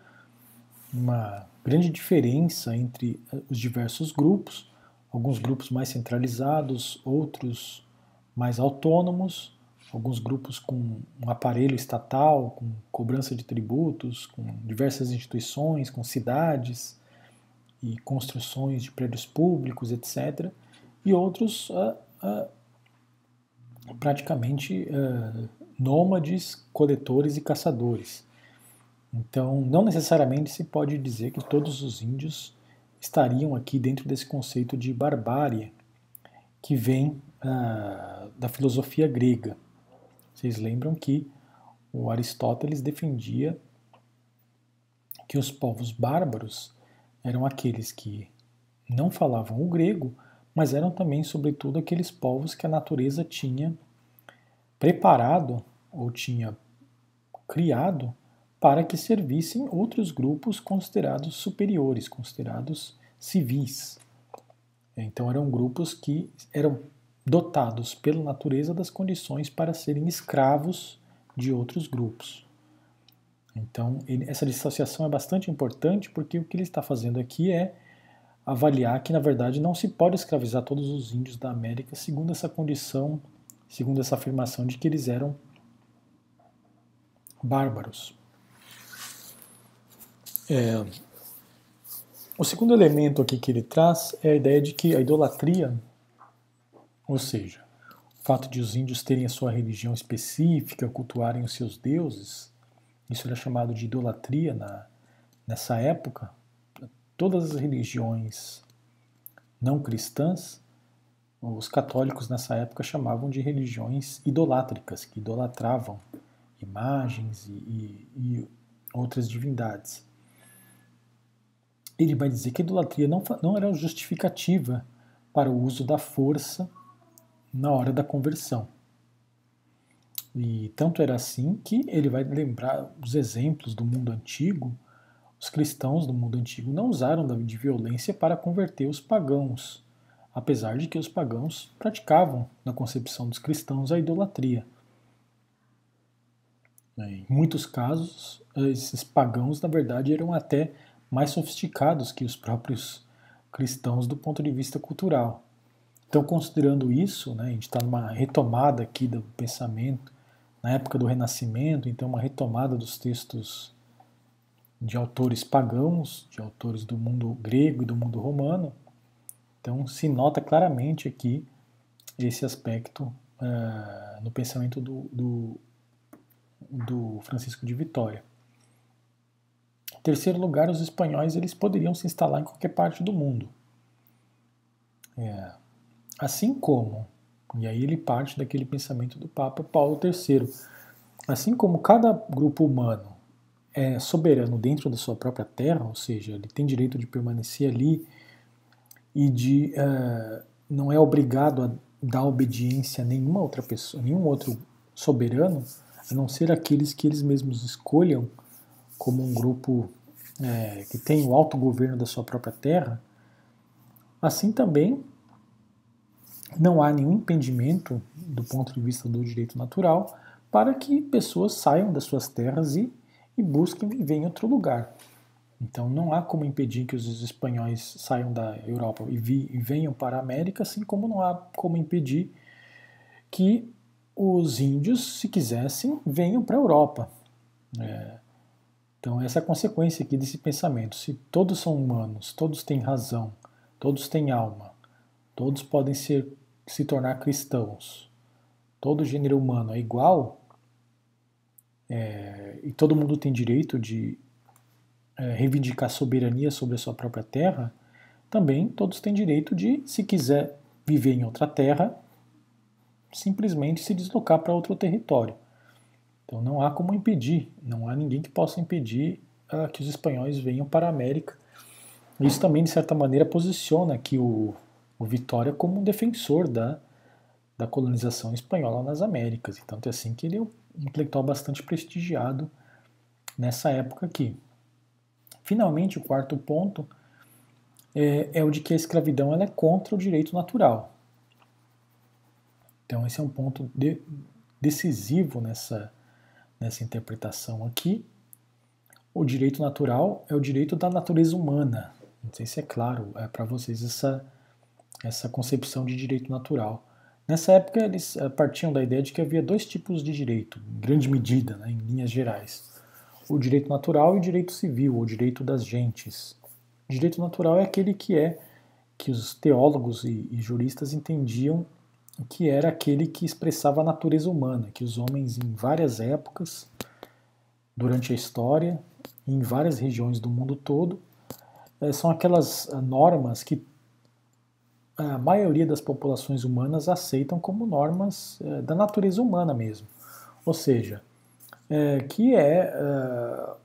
uma grande diferença entre eh, os diversos grupos, alguns grupos mais centralizados, outros mais autônomos, alguns grupos com um aparelho estatal, com cobrança de tributos, com diversas instituições, com cidades e construções de prédios públicos, etc. E outros uh, uh, praticamente uh, nômades, coletores e caçadores. Então, não necessariamente se pode dizer que todos os índios estariam aqui dentro desse conceito de barbárie que vem uh, da filosofia grega. Vocês lembram que o Aristóteles defendia que os povos bárbaros eram aqueles que não falavam o grego, mas eram também, sobretudo, aqueles povos que a natureza tinha preparado ou tinha criado para que servissem outros grupos considerados superiores, considerados civis. Então eram grupos que eram dotados pela natureza das condições para serem escravos de outros grupos. Então, essa dissociação é bastante importante porque o que ele está fazendo aqui é avaliar que, na verdade, não se pode escravizar todos os índios da América segundo essa condição, segundo essa afirmação de que eles eram bárbaros. É, o segundo elemento aqui que ele traz é a ideia de que a idolatria, ou seja, o fato de os índios terem a sua religião específica, cultuarem os seus deuses, isso era chamado de idolatria na, nessa época. Todas as religiões não cristãs, os católicos nessa época chamavam de religiões idolátricas, que idolatravam imagens e, e, e outras divindades. Ele vai dizer que a idolatria não, não era justificativa para o uso da força na hora da conversão. E tanto era assim que ele vai lembrar os exemplos do mundo antigo. Os cristãos do mundo antigo não usaram de violência para converter os pagãos, apesar de que os pagãos praticavam, na concepção dos cristãos, a idolatria. Em muitos casos, esses pagãos, na verdade, eram até mais sofisticados que os próprios cristãos do ponto de vista cultural. Então, considerando isso, né, a gente está numa retomada aqui do pensamento na época do Renascimento, então uma retomada dos textos de autores pagãos, de autores do mundo grego e do mundo romano. Então se nota claramente aqui esse aspecto uh, no pensamento do, do, do, Francisco de Vitória. Em terceiro lugar, os espanhóis eles poderiam se instalar em qualquer parte do mundo. É, assim como e aí ele parte daquele pensamento do Papa Paulo III. Assim como cada grupo humano é soberano dentro da sua própria terra, ou seja, ele tem direito de permanecer ali e de uh, não é obrigado a dar obediência a nenhuma outra pessoa, nenhum outro soberano, a não ser aqueles que eles mesmos escolham como um grupo é, que tem o autogoverno da sua própria terra, assim também não há nenhum impedimento do ponto de vista do direito natural para que pessoas saiam das suas terras e, e busquem viver em outro lugar. Então não há como impedir que os espanhóis saiam da Europa e, vi, e venham para a América, assim como não há como impedir que os índios, se quisessem, venham para a Europa. É, então essa é a consequência aqui desse pensamento. Se todos são humanos, todos têm razão, todos têm alma, todos podem ser se tornar cristãos, todo gênero humano é igual, é, e todo mundo tem direito de é, reivindicar soberania sobre a sua própria terra, também todos têm direito de, se quiser viver em outra terra, simplesmente se deslocar para outro território. Então não há como impedir, não há ninguém que possa impedir uh, que os espanhóis venham para a América. Isso também, de certa maneira, posiciona que o o Vitória como um defensor da, da colonização espanhola nas Américas. E tanto é assim que ele é um intelectual bastante prestigiado nessa época aqui. Finalmente, o quarto ponto é, é o de que a escravidão é contra o direito natural. Então, esse é um ponto de, decisivo nessa, nessa interpretação aqui. O direito natural é o direito da natureza humana. Não sei se é claro é para vocês essa, essa concepção de direito natural. Nessa época, eles eh, partiam da ideia de que havia dois tipos de direito, em grande medida, né, em linhas gerais: o direito natural e o direito civil, ou direito das gentes. O direito natural é aquele que é que os teólogos e, e juristas entendiam que era aquele que expressava a natureza humana, que os homens em várias épocas, durante a história, em várias regiões do mundo todo, eh, são aquelas eh, normas que a maioria das populações humanas aceitam como normas é, da natureza humana mesmo. Ou seja, é, que é, é,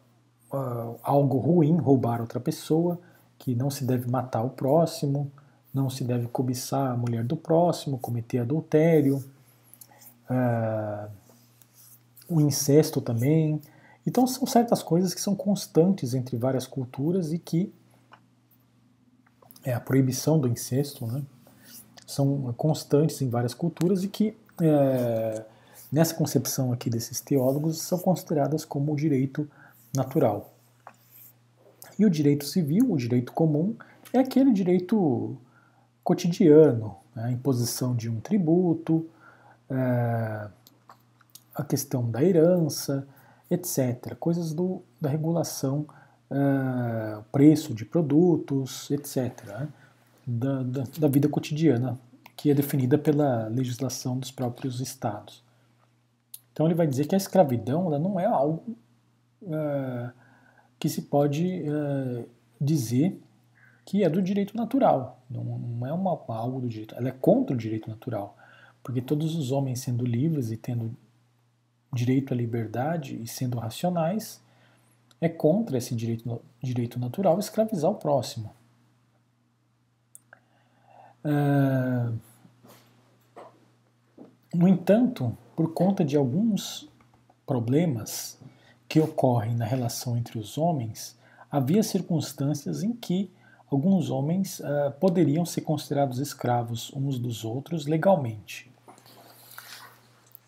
algo ruim roubar outra pessoa, que não se deve matar o próximo, não se deve cobiçar a mulher do próximo, cometer adultério, o incesto também. Então são certas coisas que são constantes entre várias culturas e que é a proibição do incesto, né? São constantes em várias culturas e que é, nessa concepção aqui desses teólogos são consideradas como direito natural. E o direito civil, o direito comum, é aquele direito cotidiano, né? a imposição de um tributo, é, a questão da herança, etc. Coisas do, da regulação, é, preço de produtos, etc. Da, da, da, vida cotidiana, que é definida pela legislação dos próprios estados. Então ele vai dizer que a escravidão ela não é algo é, que se pode é, dizer que é do direito natural, não, não é uma, algo do direito, ela é contra o direito natural, porque todos os homens sendo livres e tendo direito à liberdade e sendo racionais, é contra esse direito, direito natural escravizar o próximo. Uh, no entanto, por conta de alguns problemas que ocorrem na relação entre os homens, havia circunstâncias em que alguns homens uh, poderiam ser considerados escravos uns dos outros legalmente.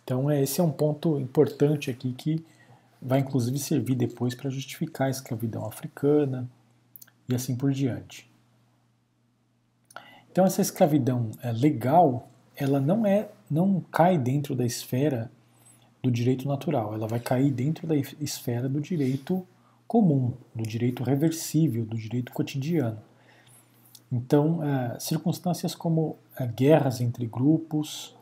Então, esse é um ponto importante aqui que vai inclusive servir depois para justificar a escravidão africana e assim por diante. Então, essa escravidão é, legal, ela não é, não cai dentro da esfera do direito natural, ela vai cair dentro da esfera do direito comum, do direito reversível, do direito cotidiano. Então, é, circunstâncias como é, guerras entre grupos,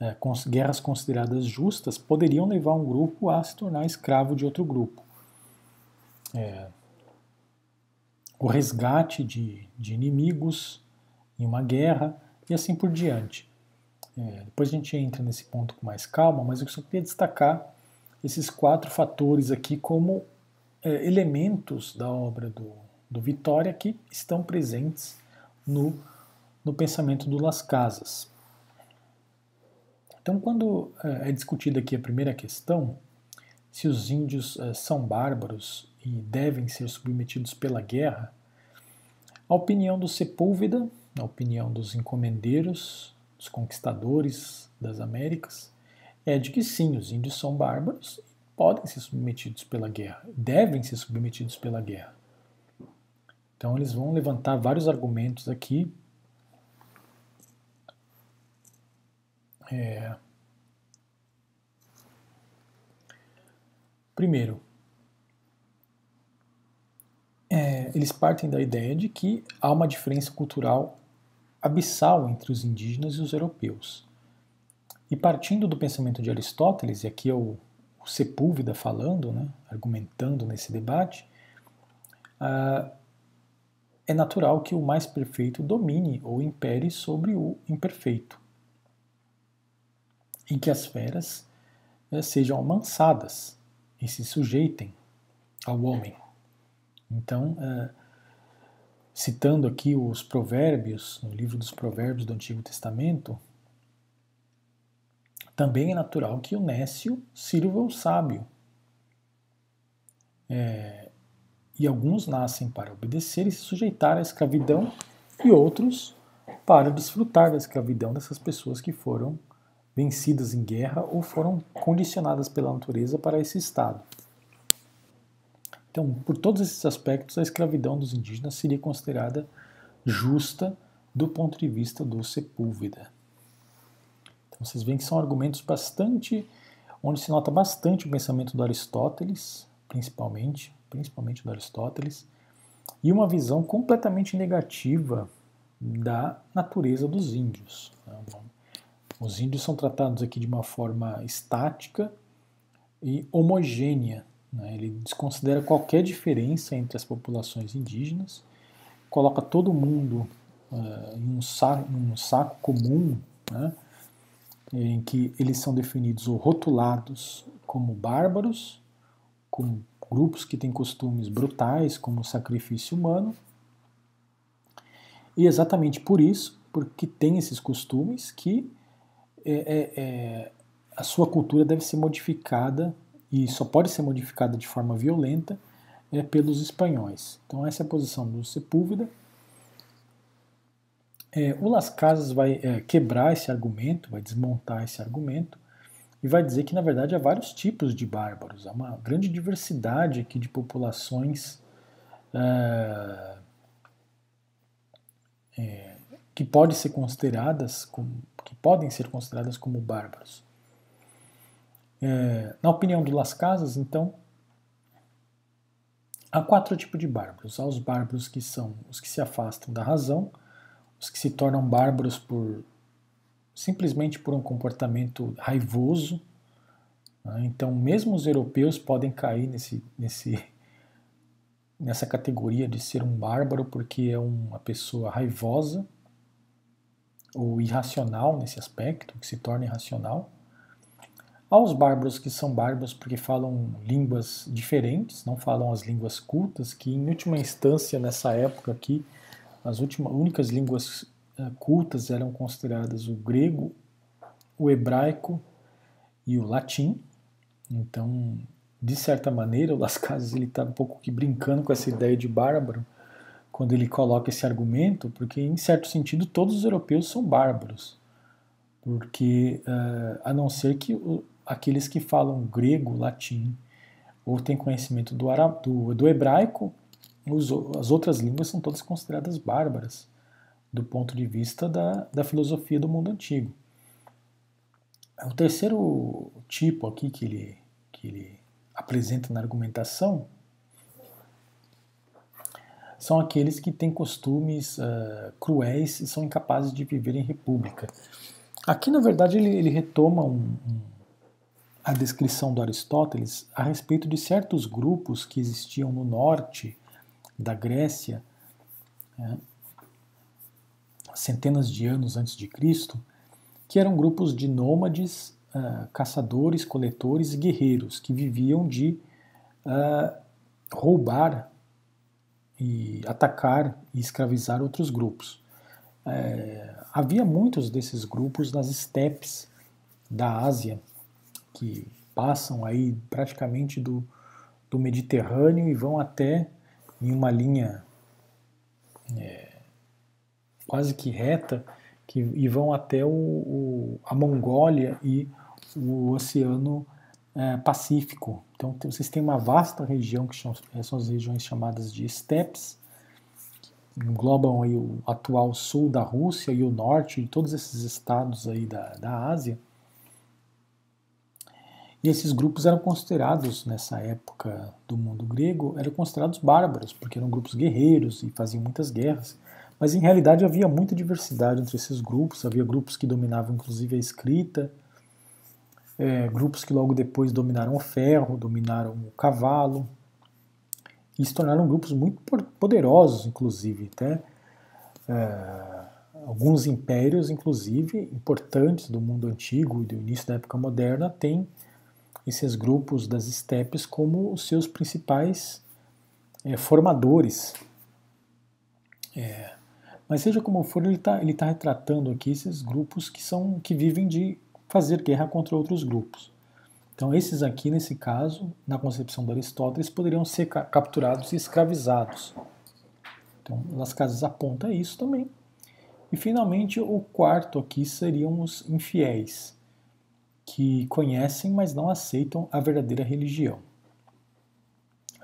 é, guerras consideradas justas, poderiam levar um grupo a se tornar escravo de outro grupo. É, o resgate de, de, inimigos em uma guerra e assim por diante. É, depois a gente entra nesse ponto com mais calma, mas eu só queria destacar esses quatro fatores aqui como é, elementos da obra do, do Vitória que estão presentes no, no pensamento do Las Casas. Então, quando é, é discutida aqui a primeira questão, se os índios é, são bárbaros e devem ser submetidos pela guerra, a opinião do Sepúlveda, a opinião dos encomendeiros, dos conquistadores das Américas, é de que sim, os índios são bárbaros e podem ser submetidos pela guerra, devem ser submetidos pela guerra. Então eles vão levantar vários argumentos aqui É... Primeiro, é, eles partem da ideia de que há uma diferença cultural abissal entre os indígenas e os europeus. E partindo do pensamento de Aristóteles, e aqui é o, o Sepúlveda falando, né, argumentando nesse debate, ah, é natural que o mais perfeito domine ou impere sobre o imperfeito em que as feras né, sejam amansadas e se sujeitem ao homem. Então, é, citando aqui os provérbios, no livro dos provérbios do Antigo Testamento, também é natural que o nécio sirva o sábio. É, e alguns nascem para obedecer e se sujeitar à escravidão, e outros para desfrutar da escravidão dessas pessoas que foram vencidas em guerra ou foram condicionadas pela natureza para esse estado. Então, por todos esses aspectos, a escravidão dos indígenas seria considerada justa do ponto de vista do Sepúlveda. Então, vocês veem que são argumentos bastante, onde se nota bastante o pensamento do Aristóteles, principalmente, principalmente do Aristóteles, e uma visão completamente negativa da natureza dos índios. Né? Os índios são tratados aqui de uma forma estática e homogênea. Né? Ele desconsidera qualquer diferença entre as populações indígenas, coloca todo mundo uh, em, um saco, em um saco comum, né? em que eles são definidos ou rotulados como bárbaros, como grupos que têm costumes brutais, como o sacrifício humano, E exatamente por isso, porque tem esses costumes, que é, é, é, a sua cultura deve ser modificada e só pode ser modificada de forma violenta é, pelos espanhóis. Então essa é a posição do Sepúlveda. É, o Las Casas vai é, quebrar esse argumento, vai desmontar esse argumento e vai dizer que na verdade há vários tipos de bárbaros, há uma grande diversidade aqui de populações é, é, que podem ser consideradas como, que podem ser consideradas como bárbaros. É, na opinião do Las Casas, então, há quatro tipos de bárbaros. Há os bárbaros que são os que se afastam da razão, os que se tornam bárbaros por simplesmente por um comportamento raivoso. Né? Então, mesmo os europeus podem cair nesse, nesse, nessa categoria de ser um bárbaro porque é uma pessoa raivosa ou irracional nesse aspecto, que se torna irracional. Há os bárbaros que são bárbaros porque falam línguas diferentes, não falam as línguas cultas, que em última instância, nessa época aqui, as últimas, únicas línguas uh, cultas eram consideradas o grego, o hebraico e o latim. Então, de certa maneira, o Las Casas está um pouco que brincando com essa ideia de bárbaro quando ele coloca esse argumento, porque em certo sentido todos os europeus são bárbaros, porque uh, a não ser que aqueles que falam grego, latim, ou têm conhecimento do, do, do hebraico, os, as outras línguas são todas consideradas bárbaras, do ponto de vista da, da filosofia do mundo antigo. O terceiro tipo aqui que ele, que ele apresenta na argumentação são aqueles que têm costumes uh, cruéis e são incapazes de viver em república. Aqui, na verdade, ele, ele retoma um, um a descrição do Aristóteles a respeito de certos grupos que existiam no norte da Grécia, né, centenas de anos antes de Cristo, que eram grupos de nômades, uh, caçadores, coletores e guerreiros que viviam de uh, roubar e atacar e escravizar outros grupos. É, havia muitos desses grupos nas estepes da Ásia que passam aí praticamente do, do Mediterrâneo e vão até em uma linha é, quase que reta que, e vão até o, o a Mongólia e o Oceano é, Pacífico. Então vocês têm uma vasta região que são, são as regiões chamadas de steppes, que englobam aí o atual sul da Rússia e o norte e todos esses estados aí da, da Ásia. E esses grupos eram considerados, nessa época do mundo grego, eram considerados bárbaros, porque eram grupos guerreiros e faziam muitas guerras. Mas em realidade havia muita diversidade entre esses grupos, havia grupos que dominavam inclusive a escrita, é, grupos que logo depois dominaram o ferro, dominaram o cavalo, e se tornaram grupos muito poderosos, inclusive, até é, alguns impérios, inclusive importantes do mundo antigo e do início da época moderna, têm esses grupos das estepes como os seus principais é, formadores. É, mas seja como for, ele está tá retratando aqui esses grupos que são que vivem de fazer guerra contra outros grupos. Então esses aqui, nesse caso, na concepção de Aristóteles, poderiam ser capturados e escravizados. Então Las Casas aponta isso também. E finalmente o quarto aqui seriam os infiéis que conhecem, mas não aceitam a verdadeira religião.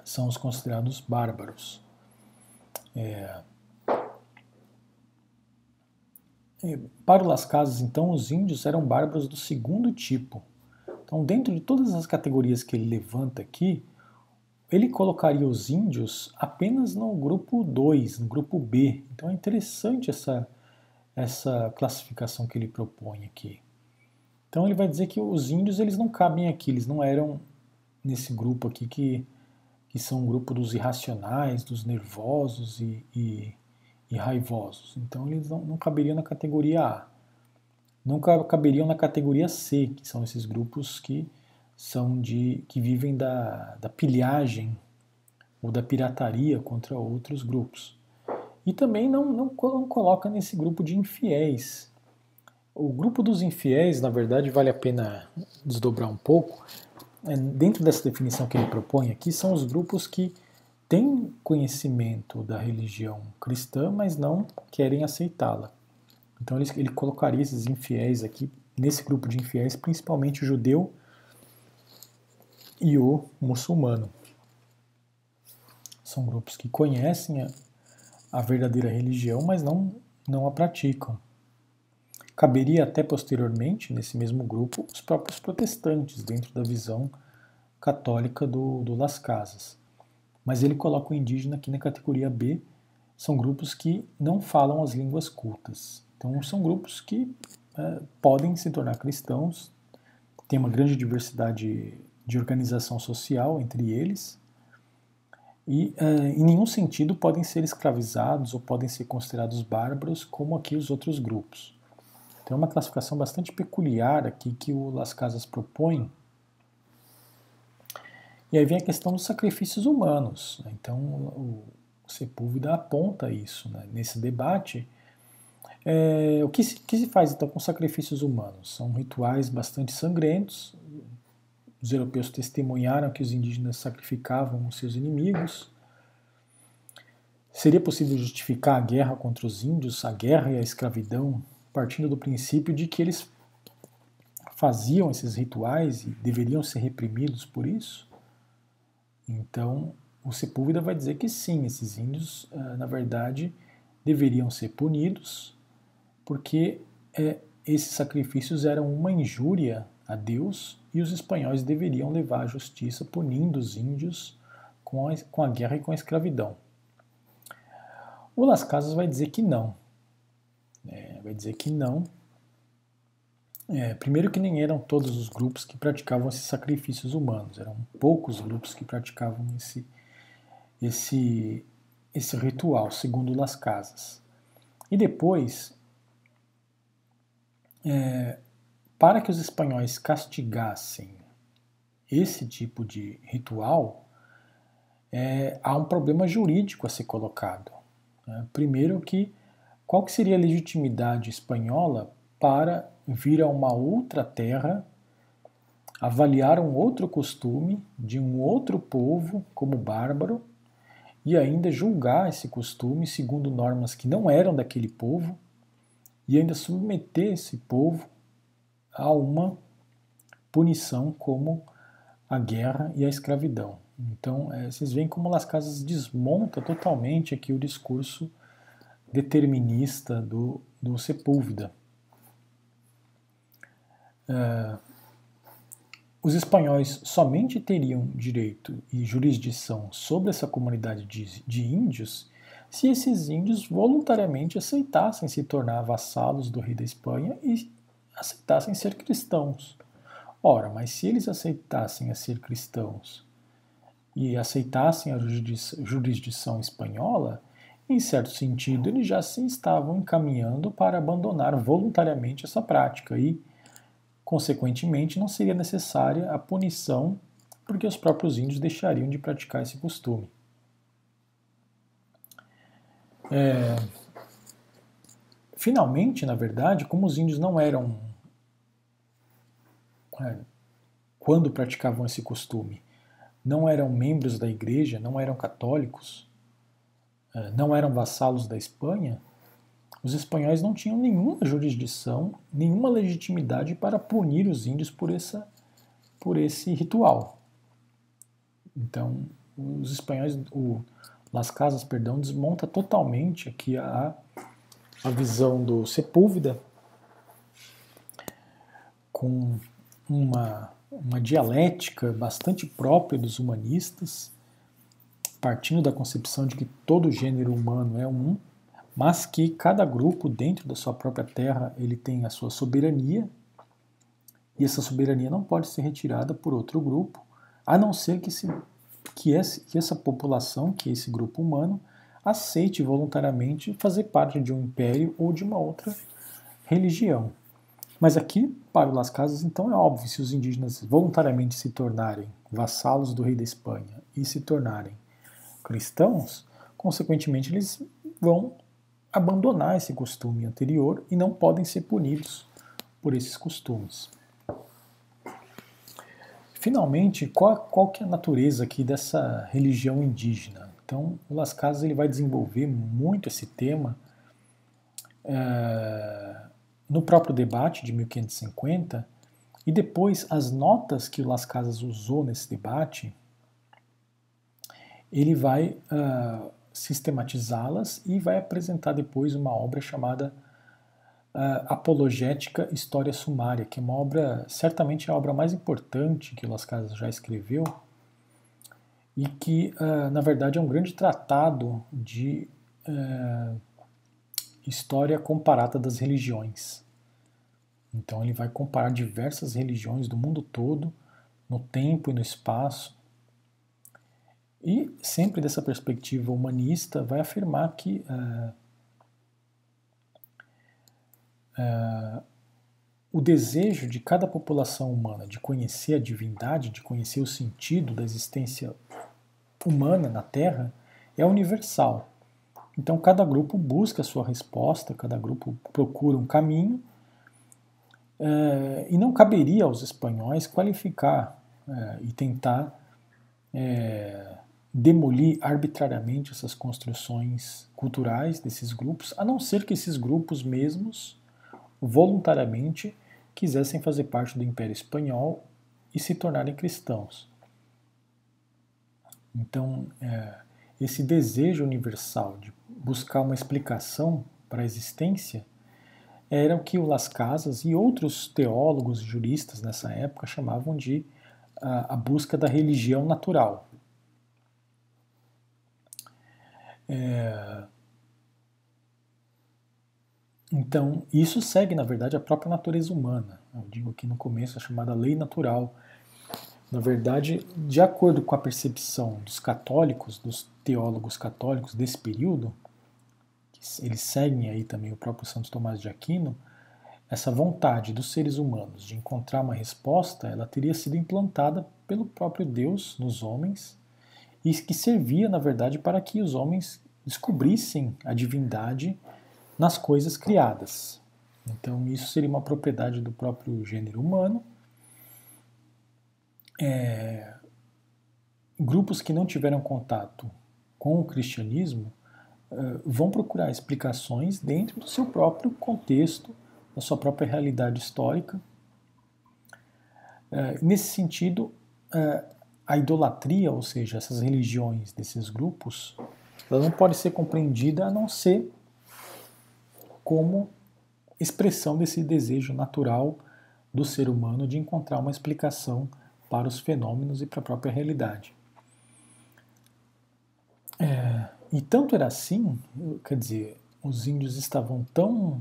São os considerados bárbaros. É... Para Las Casas, então, os índios eram bárbaros do segundo tipo. Então, dentro de todas as categorias que ele levanta aqui, ele colocaria os índios apenas no grupo 2, no grupo B. Então é interessante essa, essa classificação que ele propõe aqui. Então ele vai dizer que os índios eles não cabem aqui, eles não eram nesse grupo aqui que, que são um grupo dos irracionais, dos nervosos e, e, e raivosos. Então eles não, não caberiam na categoria A. Não caberiam na categoria C, que são esses grupos que são de que vivem da, da pilhagem ou da pirataria contra outros grupos. E também não, não, não coloca nesse grupo de infiéis. O grupo dos infiéis, na verdade, vale a pena desdobrar um pouco. É, dentro dessa definição que ele propõe aqui, são os grupos que têm conhecimento da religião cristã, mas não querem aceitá-la. Então ele, ele colocaria esses infiéis aqui, nesse grupo de infiéis, principalmente o judeu e o muçulmano. São grupos que conhecem a, a verdadeira religião, mas não, não a praticam. Caberia até posteriormente, nesse mesmo grupo, os próprios protestantes, dentro da visão católica do, do Las Casas. Mas ele coloca o indígena aqui na categoria B, são grupos que não falam as línguas cultas. Então, são grupos que é, podem se tornar cristãos, tem uma grande diversidade de organização social entre eles, e uh, em nenhum sentido podem ser escravizados ou podem ser considerados bárbaros como aqui os outros grupos. Então é uma classificação bastante peculiar aqui que o Las Casas propõe. E aí vem a questão dos sacrifícios humanos. Né? Então o Sepúlveda aponta isso né? nesse debate. É, o que se, que se faz então com sacrifícios humanos? São rituais bastante sangrentos, os europeus testemunharam que os indígenas sacrificavam os seus inimigos. Seria possível justificar a guerra contra os índios, a guerra e a escravidão, partindo do princípio de que eles faziam esses rituais e deveriam ser reprimidos por isso? Então, o Sepúlveda vai dizer que sim, esses índios, ah, na verdade, deveriam ser punidos, porque é, esses sacrifícios eram uma injúria a Deus e os espanhóis deveriam levar a justiça punindo os índios com a, com a guerra e com a escravidão. O Las Casas vai dizer que não. É, vai dizer que não. É, primeiro que nem eram todos os grupos que praticavam esses sacrifícios humanos, eram poucos grupos que praticavam esse, esse, esse ritual, segundo Las Casas. E depois, é, para que os espanhóis castigassem esse tipo de ritual, é, há um problema jurídico a ser colocado. Né? Primeiro que qual que seria a legitimidade espanhola para vir a uma outra terra, avaliar um outro costume de um outro povo como bárbaro e ainda julgar esse costume segundo normas que não eram daquele povo e ainda submeter esse povo a uma punição como a guerra e a escravidão. Então, é, vocês veem como Las Casas desmonta totalmente aqui o discurso determinista do, do Sepúlveda. É, os espanhóis somente teriam direito e jurisdição sobre essa comunidade de, de índios se esses índios voluntariamente aceitassem se tornar vassalos do rei da Espanha e aceitassem ser cristãos. Ora, mas se eles aceitassem a ser cristãos e aceitassem a jurisdição espanhola, em certo sentido, eles já se estavam encaminhando para abandonar voluntariamente essa prática e, consequentemente, não seria necessária a punição porque os próprios índios deixariam de praticar esse costume. É, finalmente, na verdade, como os índios não eram é, quando praticavam esse costume, não eram membros da igreja, não eram católicos, é, não eram vassalos da Espanha, os espanhóis não tinham nenhuma jurisdição, nenhuma legitimidade para punir os índios por, essa, por esse ritual. Então, os espanhóis, o Las Casas, perdão, desmonta totalmente aqui a, a visão do Sepúlveda com uma, uma dialética bastante própria dos humanistas, partindo da concepção de que todo gênero humano é um, mas que cada grupo dentro da sua própria terra ele tem a sua soberania e essa soberania não pode ser retirada por outro grupo, a não ser que, se, que, esse, que essa população, que esse grupo humano, aceite voluntariamente fazer parte de um império ou de uma outra religião. Mas aqui, para o Las Casas, então é óbvio, se os indígenas voluntariamente se tornarem vassalos do rei da Espanha e se tornarem cristãos, consequentemente eles vão abandonar esse costume anterior e não podem ser punidos por esses costumes. Finalmente, qual, qual que é a natureza aqui dessa religião indígena? Então, o Las Casas ele vai desenvolver muito esse tema é, no próprio debate de 1550 e depois as notas que o Las Casas usou nesse debate, ele vai uh, sistematizá-las e vai apresentar depois uma obra chamada uh, Apologética História Sumária, que é uma obra, certamente a obra mais importante que Las Casas já escreveu e que, uh, na verdade, é um grande tratado de uh, história comparada das religiões. Então, ele vai comparar diversas religiões do mundo todo, no tempo e no espaço, e sempre dessa perspectiva humanista, vai afirmar que uh, uh, o desejo de cada população humana de conhecer a divindade, de conhecer o sentido da existência humana na Terra, é universal. Então, cada grupo busca a sua resposta, cada grupo procura um caminho, uh, e não caberia aos espanhóis qualificar e tentar demolir arbitrariamente essas construções culturais desses grupos, a não ser que esses grupos mesmos voluntariamente quisessem fazer parte do Império Espanhol e se tornarem cristãos. Então, é, esse desejo universal de buscar uma explicação para a existência era o que o Las Casas e outros teólogos e juristas nessa época chamavam de a, a busca da religião natural, É... Então, isso segue, na verdade, a própria natureza humana. Eu digo aqui no começo a chamada lei natural. Na verdade, de acordo com a percepção dos católicos, dos teólogos católicos desse período, eles seguem aí também o próprio Santo Tomás de Aquino, essa vontade dos seres humanos de encontrar uma resposta, ela teria sido implantada pelo próprio Deus nos homens e que servia, na verdade, para que os homens descobrissem a divindade nas coisas criadas. Então, isso seria uma propriedade do próprio gênero humano. É, grupos que não tiveram contato com o cristianismo uh, vão procurar explicações dentro do seu próprio contexto, da sua própria realidade histórica. Uh, nesse sentido, uh, a idolatria, ou seja, essas religiões desses grupos, ela não pode ser compreendida a não ser como expressão desse desejo natural do ser humano de encontrar uma explicação para os fenômenos e para a própria realidade. É, e tanto era assim, quer dizer, os índios estavam tão.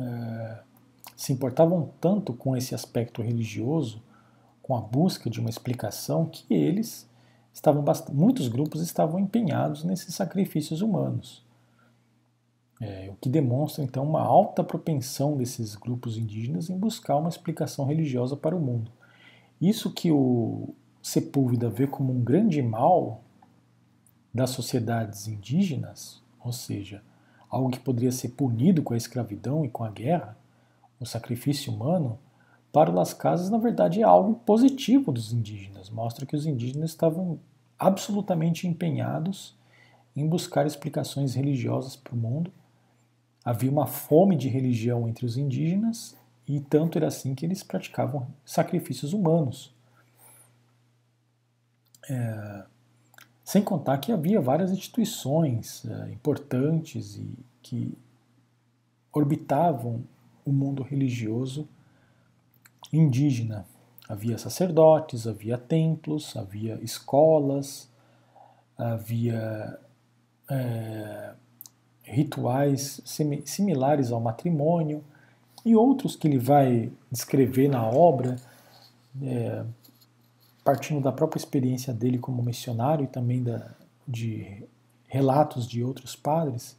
É, se importavam tanto com esse aspecto religioso com a busca de uma explicação que eles estavam muitos grupos estavam empenhados nesses sacrifícios humanos. É, o que demonstra então uma alta propensão desses grupos indígenas em buscar uma explicação religiosa para o mundo. Isso que o Sepúlveda vê como um grande mal das sociedades indígenas, ou seja, algo que poderia ser punido com a escravidão e com a guerra, o sacrifício humano, para Las Casas, na verdade, é algo positivo dos indígenas. Mostra que os indígenas estavam absolutamente empenhados em buscar explicações religiosas para o mundo. Havia uma fome de religião entre os indígenas e tanto era assim que eles praticavam sacrifícios humanos. É, sem contar que havia várias instituições é, importantes e que orbitavam o mundo religioso indígena. Havia sacerdotes, havia templos, havia escolas, havia é, rituais similares ao matrimônio e outros que ele vai descrever na obra, é, partindo da própria experiência dele como missionário e também da, de relatos de outros padres.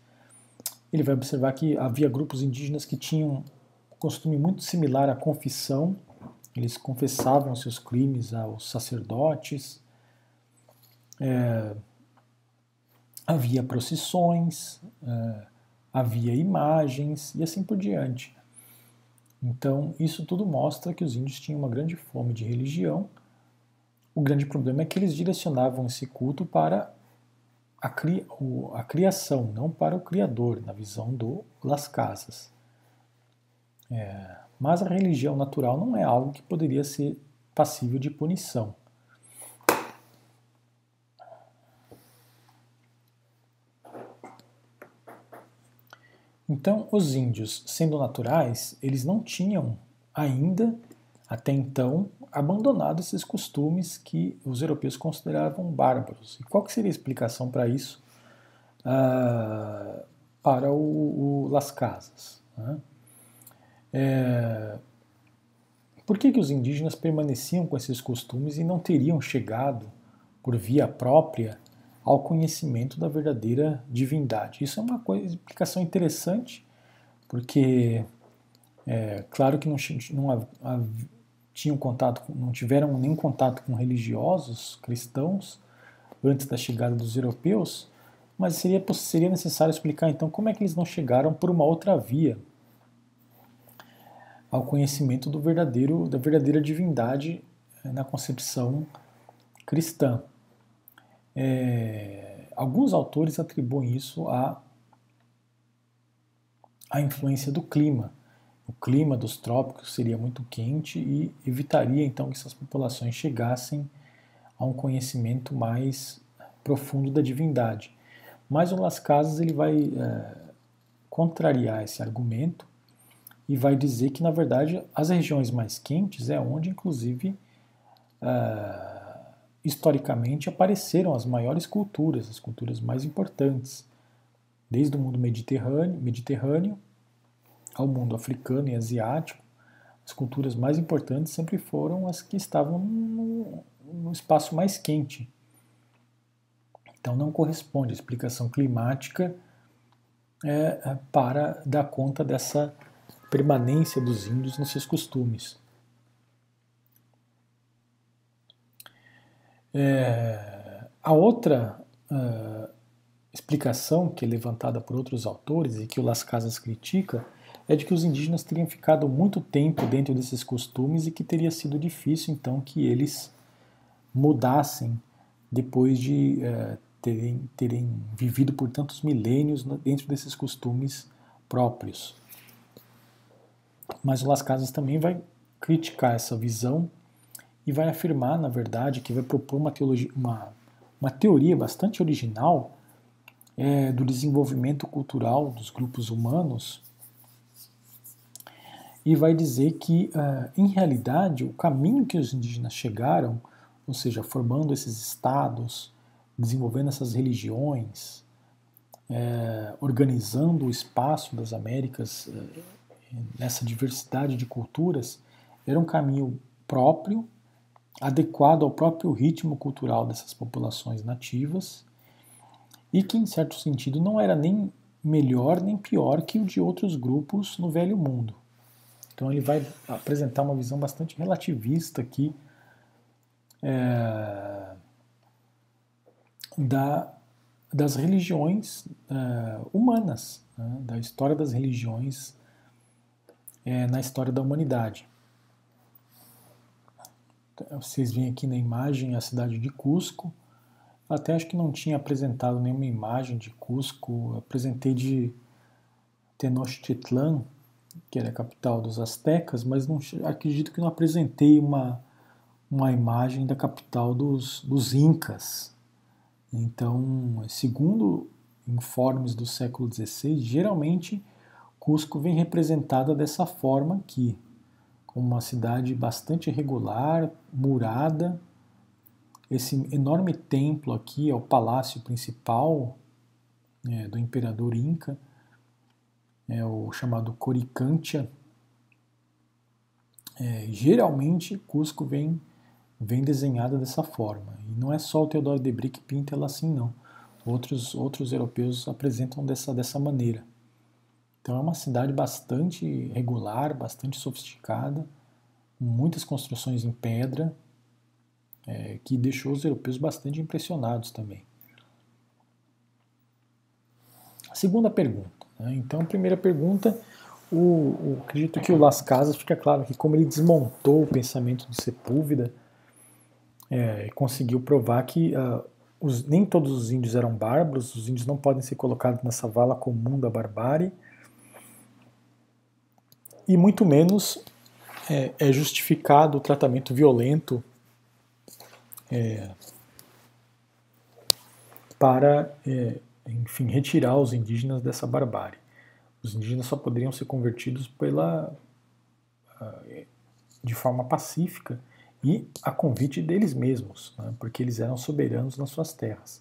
Ele vai observar que havia grupos indígenas que tinham costume muito similar à confissão. Eles confessavam seus crimes aos sacerdotes. É, havia procissões, uh, havia imagens e assim por diante. Então, isso tudo mostra que os índios tinham uma grande fome de religião. O grande problema é que eles direcionavam esse culto para a criação, não para o Criador, na visão do Las Casas. É, mas a religião natural não é algo que poderia ser passível de punição. Então, os índios, sendo naturais, eles não tinham ainda, até então, abandonado esses costumes que os europeus consideravam bárbaros. E qual seria a explicação para isso uh, para o, o, Las Casas? Né? É, por que, que os indígenas permaneciam com esses costumes e não teriam chegado, por via própria, ao conhecimento da verdadeira divindade. Isso é uma coisa, explicação interessante, porque é claro que não, não a, tinham contato, não tiveram nenhum contato com religiosos cristãos antes da chegada dos europeus, mas seria, seria necessário explicar então como é que eles não chegaram por uma outra via ao conhecimento do verdadeiro, da verdadeira divindade é, na concepção cristã. É, alguns autores atribuem isso à, à influência do clima. O clima dos trópicos seria muito quente e evitaria então que essas populações chegassem a um conhecimento mais profundo da divindade. Mas o Las Casas ele vai é, contrariar esse argumento e vai dizer que na verdade as regiões mais quentes é onde inclusive é, historicamente apareceram as maiores culturas, as culturas mais importantes, desde o mundo mediterrâneo, mediterrâneo ao mundo africano e asiático. As culturas mais importantes sempre foram as que estavam no, no espaço mais quente. Então não corresponde a explicação climática é, é para dar conta dessa permanência dos índios nos seus costumes. É, a outra uh, explicação que é levantada por outros autores e que o Las Casas critica é de que os indígenas teriam ficado muito tempo dentro desses costumes e que teria sido difícil então que eles mudassem depois de uh, terem, terem vivido por tantos milênios dentro desses costumes próprios. Mas o Las Casas também vai criticar essa visão e vai afirmar, na verdade, que vai propor uma, teologia, uma, uma teoria bastante original é, do desenvolvimento cultural dos grupos humanos e vai dizer que, uh, em realidade, o caminho que os indígenas chegaram, ou seja, formando esses estados, desenvolvendo essas religiões, é, organizando o espaço das Américas é, nessa diversidade de culturas, era um caminho próprio adequado ao próprio ritmo cultural dessas populações nativas e que, em certo sentido, não era nem melhor nem pior que o de outros grupos no Velho Mundo. Então, ele vai apresentar uma visão bastante relativista aqui é, da, das religiões é, humanas, né, da história das religiões é, na história da humanidade. Vocês veem aqui na imagem a cidade de Cusco. Até acho que não tinha apresentado nenhuma imagem de Cusco. Apresentei de Tenochtitlan, que era a capital dos astecas, mas não, acredito que não apresentei uma, uma imagem da capital dos, dos incas. Então, segundo informes do século XVI, geralmente Cusco vem representada dessa forma aqui como uma cidade bastante regular, murada. Esse enorme templo aqui é o palácio principal é, do imperador Inca, é o chamado Coricantia. É, geralmente, Cusco vem, vem desenhada dessa forma. E não é só o Teodoro de Brick que pinta ela assim, não. Outros, outros europeus apresentam dessa, dessa maneira. Então é uma cidade bastante regular, bastante sofisticada, muitas construções em pedra, é, que deixou os europeus bastante impressionados também. Segunda pergunta. Né? Então, primeira pergunta, o, o, acredito que o Las Casas fica claro que como ele desmontou o pensamento do Sepúlveda, é, conseguiu provar que uh, os, nem todos os índios eram bárbaros, os índios não podem ser colocados nessa vala comum da barbárie, e muito menos é, é justificado o tratamento violento é, para, é, enfim, retirar os indígenas dessa barbárie. Os indígenas só poderiam ser convertidos pela, ah, de forma pacífica e a convite deles mesmos, né, porque eles eram soberanos nas suas terras.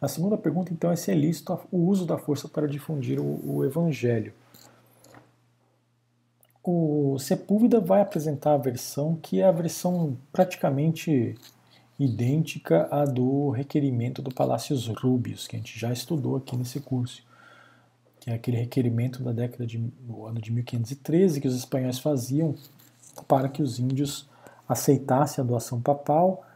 A segunda pergunta, então, é se é lícito o uso da força para difundir o, o evangelho. O Sepúlveda vai apresentar a versão que é a versão praticamente idêntica à do requerimento do Palácios Rúbios, que a gente já estudou aqui nesse curso, que é aquele requerimento da década de, do ano de 1513 que os espanhóis faziam para que os índios aceitassem a doação papal,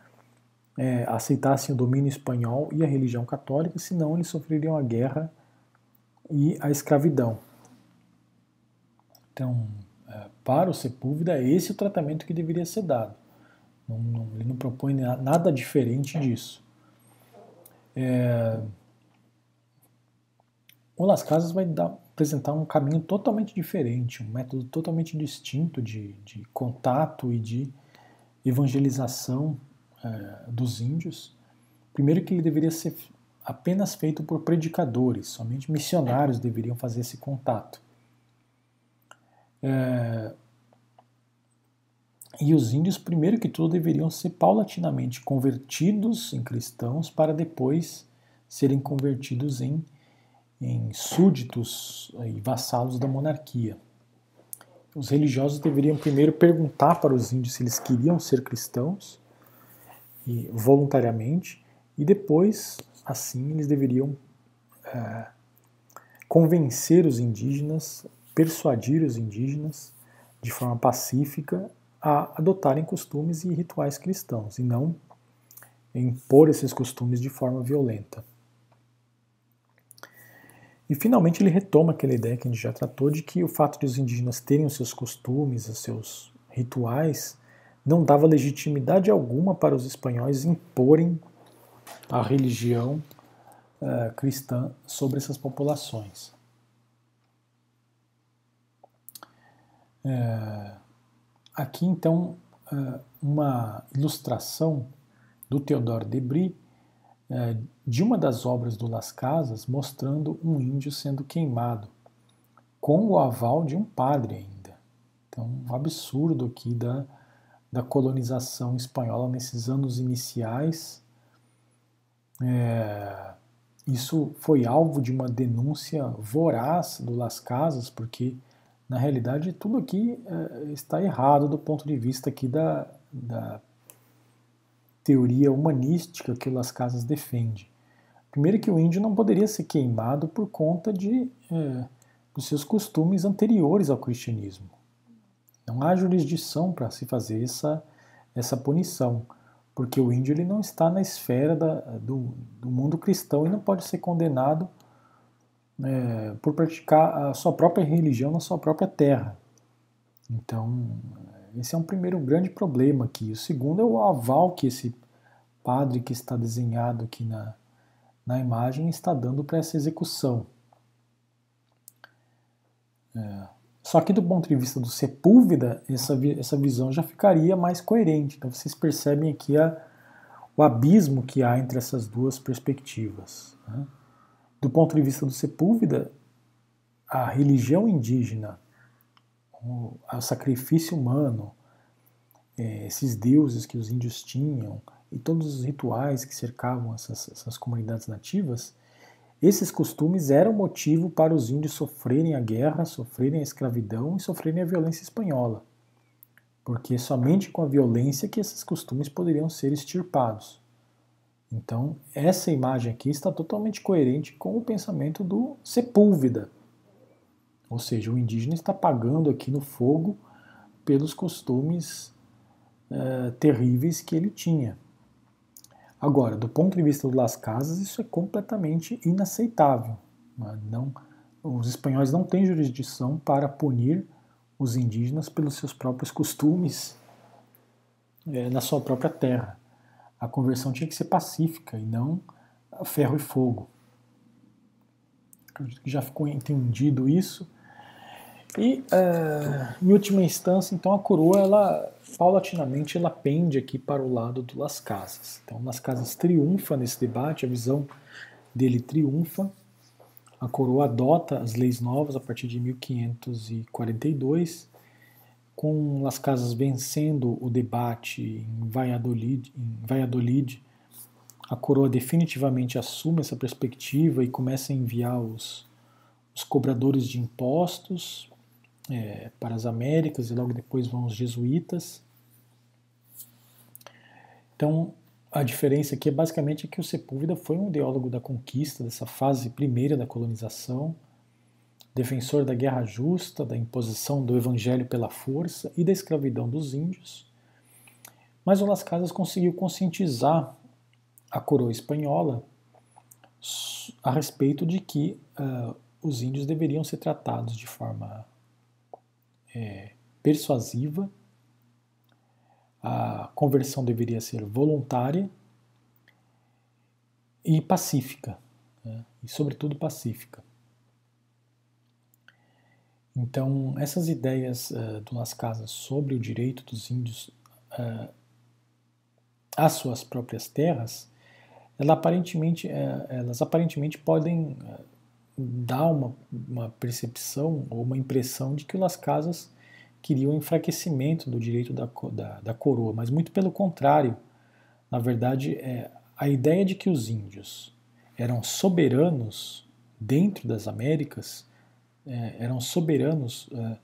é, aceitassem o domínio espanhol e a religião católica, senão eles sofreriam a guerra e a escravidão. Então, para o Sepúlveda, é esse o tratamento que deveria ser dado. Não, não, ele não propõe nada diferente disso. É, o Las Casas vai dar, apresentar um caminho totalmente diferente, um método totalmente distinto de, de contato e de evangelização é, dos índios. Primeiro que ele deveria ser apenas feito por predicadores, somente missionários deveriam fazer esse contato. É, e os índios, primeiro que tudo, deveriam ser paulatinamente convertidos em cristãos para depois serem convertidos em, em súditos e vassalos da monarquia. Os religiosos deveriam primeiro perguntar para os índios se eles queriam ser cristãos e, voluntariamente, e depois, assim, eles deveriam é, convencer os indígenas, persuadir os indígenas de forma pacífica a adotarem costumes e rituais cristãos e não impor esses costumes de forma violenta. E finalmente ele retoma aquela ideia que a gente já tratou de que o fato de os indígenas terem os seus costumes, os seus rituais, não dava legitimidade alguma para os espanhóis imporem a religião uh, cristã sobre essas populações. Uh, aqui então uh, uma ilustração do Theodore Debris é, de uma das obras do Las Casas mostrando um índio sendo queimado, com o aval de um padre ainda. Então, um absurdo aqui da, da colonização espanhola nesses anos iniciais. É, isso foi alvo de uma denúncia voraz do Las Casas, porque na realidade tudo aqui é, está errado do ponto de vista aqui da, da teoria humanística que Las Casas defende. Primeiro que o índio não poderia ser queimado por conta de, é, dos seus costumes anteriores ao cristianismo. Não há jurisdição para se fazer essa, essa punição, porque o índio ele não está na esfera da, do, do mundo cristão e não pode ser condenado é, por praticar a sua própria religião na sua própria terra. Então, esse é um primeiro grande problema aqui. O segundo é o aval que esse padre que está desenhado aqui na, na imagem está dando para essa execução. É. Só que do ponto de vista do Sepúlveda, essa, essa visão já ficaria mais coerente. Então vocês percebem aqui a, o abismo que há entre essas duas perspectivas. Né? Do ponto de vista do Sepúlveda, a religião indígena o, o sacrifício humano, é, esses deuses que os índios tinham e todos os rituais que cercavam essas, essas comunidades nativas, esses costumes eram motivo para os índios sofrerem a guerra, sofrerem a escravidão e sofrerem a violência espanhola. Porque somente com a violência que esses costumes poderiam ser extirpados. Então, essa imagem aqui está totalmente coerente com o pensamento do Sepúlveda, ou seja, o indígena está pagando aqui no fogo pelos costumes uh, terríveis que ele tinha. Agora, do ponto de vista do Las Casas, isso é completamente inaceitável. Não, os espanhóis não têm jurisdição para punir os indígenas pelos seus próprios costumes é, na sua própria terra. A conversão tinha que ser pacífica e não ferro e fogo. Acredito que já ficou entendido isso. E, uh, em última instância, então a coroa, ela paulatinamente, ela pende aqui para o lado do Las Casas. Então, Las Casas triunfa nesse debate, a visão dele triunfa. A coroa adota as leis novas a partir de 1542, com Las Casas vencendo o debate em Valladolid, em Valladolid a coroa definitivamente assume essa perspectiva e começa a enviar os, os cobradores de impostos é, para as Américas e logo depois vão os jesuítas. Então, a diferença aqui é basicamente que o Sepúlveda foi um ideólogo da conquista, dessa fase primeira da colonização, defensor da guerra justa, da imposição do evangelho pela força e da escravidão dos índios. Mas o Las Casas conseguiu conscientizar a coroa espanhola a respeito de que uh, os índios deveriam ser tratados de forma é, persuasiva, a conversão deveria ser voluntária e pacífica, né? e sobretudo pacífica. Então, essas ideias uh, do Las Casas sobre o direito dos índios uh, às suas próprias terras ela aparentemente, é, elas aparentemente podem dar uma, uma percepção ou uma impressão de que o Las Casas queria o um enfraquecimento do direito da, da, da, coroa, mas muito pelo contrário. Na verdade, é, a ideia de que os índios eram soberanos dentro das Américas, é, eram soberanos, é,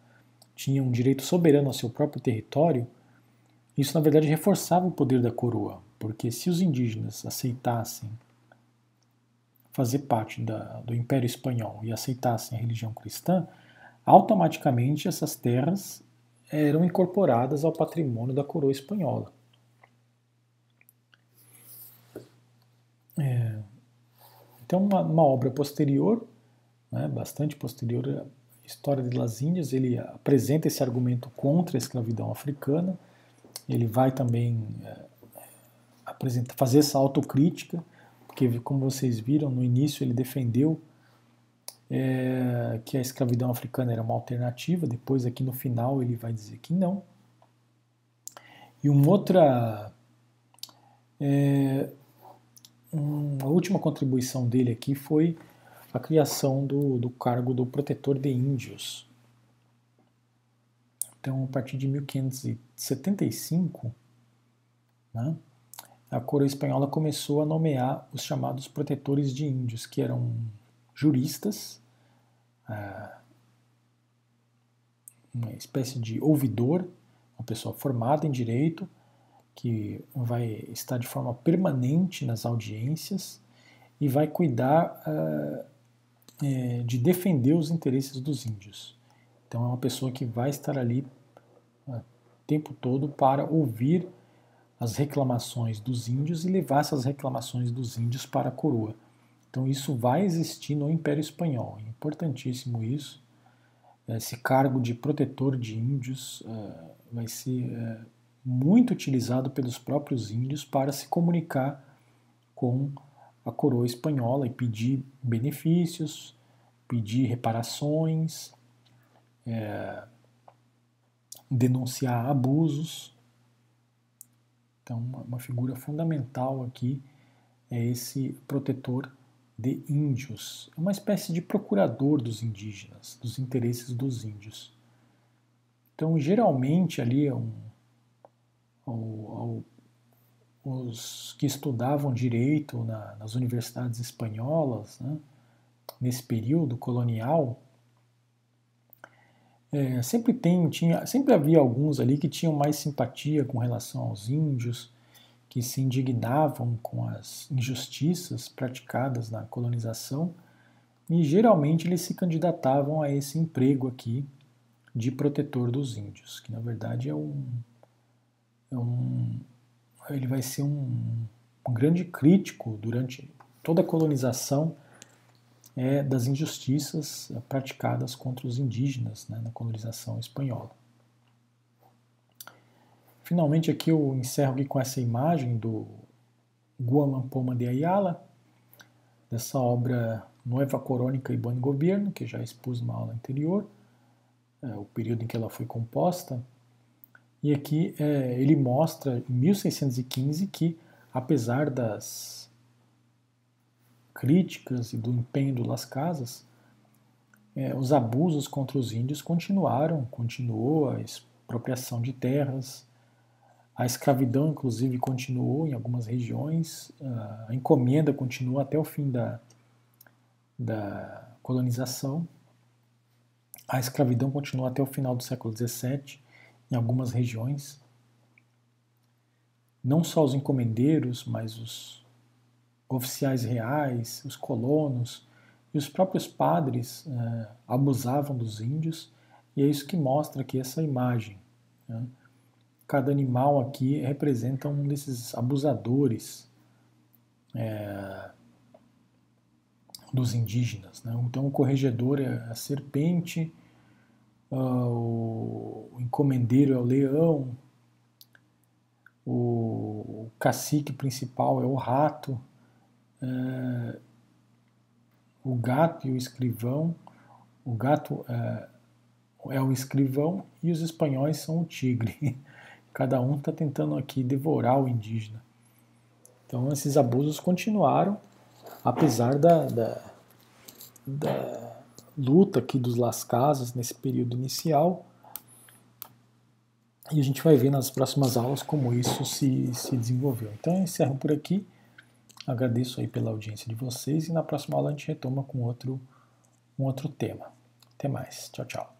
tinham um direito soberano ao seu próprio território, isso na verdade reforçava o poder da coroa, porque se os indígenas aceitassem fazer parte da, do Império Espanhol e aceitassem a religião cristã, automaticamente essas terras eram incorporadas ao patrimônio da coroa espanhola. É, então, uma, uma, obra posterior, né, bastante posterior à História de Las Índias, ele apresenta esse argumento contra a escravidão africana. Ele vai também é, apresentar, fazer essa autocrítica, porque, como vocês viram, no início ele defendeu é, que a escravidão africana era uma alternativa, depois, aqui no final, ele vai dizer que não. E uma outra. É, uma última contribuição dele aqui foi a criação do, do cargo do protetor de índios. Então, a partir de 1575, né, a coroa espanhola começou a nomear os chamados protetores de índios, que eram juristas, ah, uma espécie de ouvidor, uma pessoa formada em direito, que vai estar de forma permanente nas audiências e vai cuidar uh, é, de defender os interesses dos índios. Então é uma pessoa que vai estar ali o tempo todo para ouvir as reclamações dos índios e levar essas reclamações dos índios para a coroa. Então isso vai existir no Império Espanhol. É importantíssimo isso. Esse cargo de protetor de índios uh, vai ser uh, muito utilizado pelos próprios índios para se comunicar com a coroa espanhola e pedir benefícios, pedir reparações, é, denunciar abusos. Então, uma figura fundamental aqui é esse protetor de índios, é uma espécie de procurador dos indígenas, dos interesses dos índios. Então, geralmente ali um, ao, ao, os que estudavam direito na, nas universidades espanholas, né, nesse período colonial, é, sempre tem, tinha, sempre havia alguns ali que tinham mais simpatia com relação aos índios, que se indignavam com as injustiças praticadas na colonização, e geralmente eles se candidatavam a esse emprego aqui de protetor dos índios, que na verdade é um, é um ele vai ser um, um grande crítico durante toda a colonização é das injustiças praticadas contra os indígenas né, na colonização espanhola. Finalmente aqui eu encerro aqui com essa imagem do Guaman Poma de Ayala, dessa obra Nueva Corônica e Bom Governo, que já expus numa aula anterior, é, o período em que ela foi composta. E aqui é, ele mostra, em 1615, que apesar das críticas e do empenho do Las Casas, é, os abusos contra os índios continuaram, continuou a expropriação de terras, a escravidão, inclusive, continuou em algumas regiões, a encomenda continua até o fim da, da colonização. A escravidão continuou até o final do século XVII em algumas regiões. Não só os encomendeiros, mas os oficiais reais, os colonos e os próprios padres eh, abusavam dos índios, e é isso que mostra aqui essa imagem. Né? cada animal aqui representa um desses abusadores é, dos indígenas. Né? Então, o corregedor é a serpente, o encomendeiro é o leão, o cacique principal é o rato, é, o gato e o escrivão. O gato é, é o escrivão e os espanhóis são o tigre. [laughs] Cada um está tentando aqui devorar o indígena. Então esses abusos continuaram, apesar da, da, da luta aqui dos Las Casas nesse período inicial. E a gente vai ver nas próximas aulas como isso se, se desenvolveu. Então eu encerro por aqui. Agradeço aí pela audiência de vocês e na próxima aula a gente retoma com outro, um outro tema. Até mais. Tchau, tchau.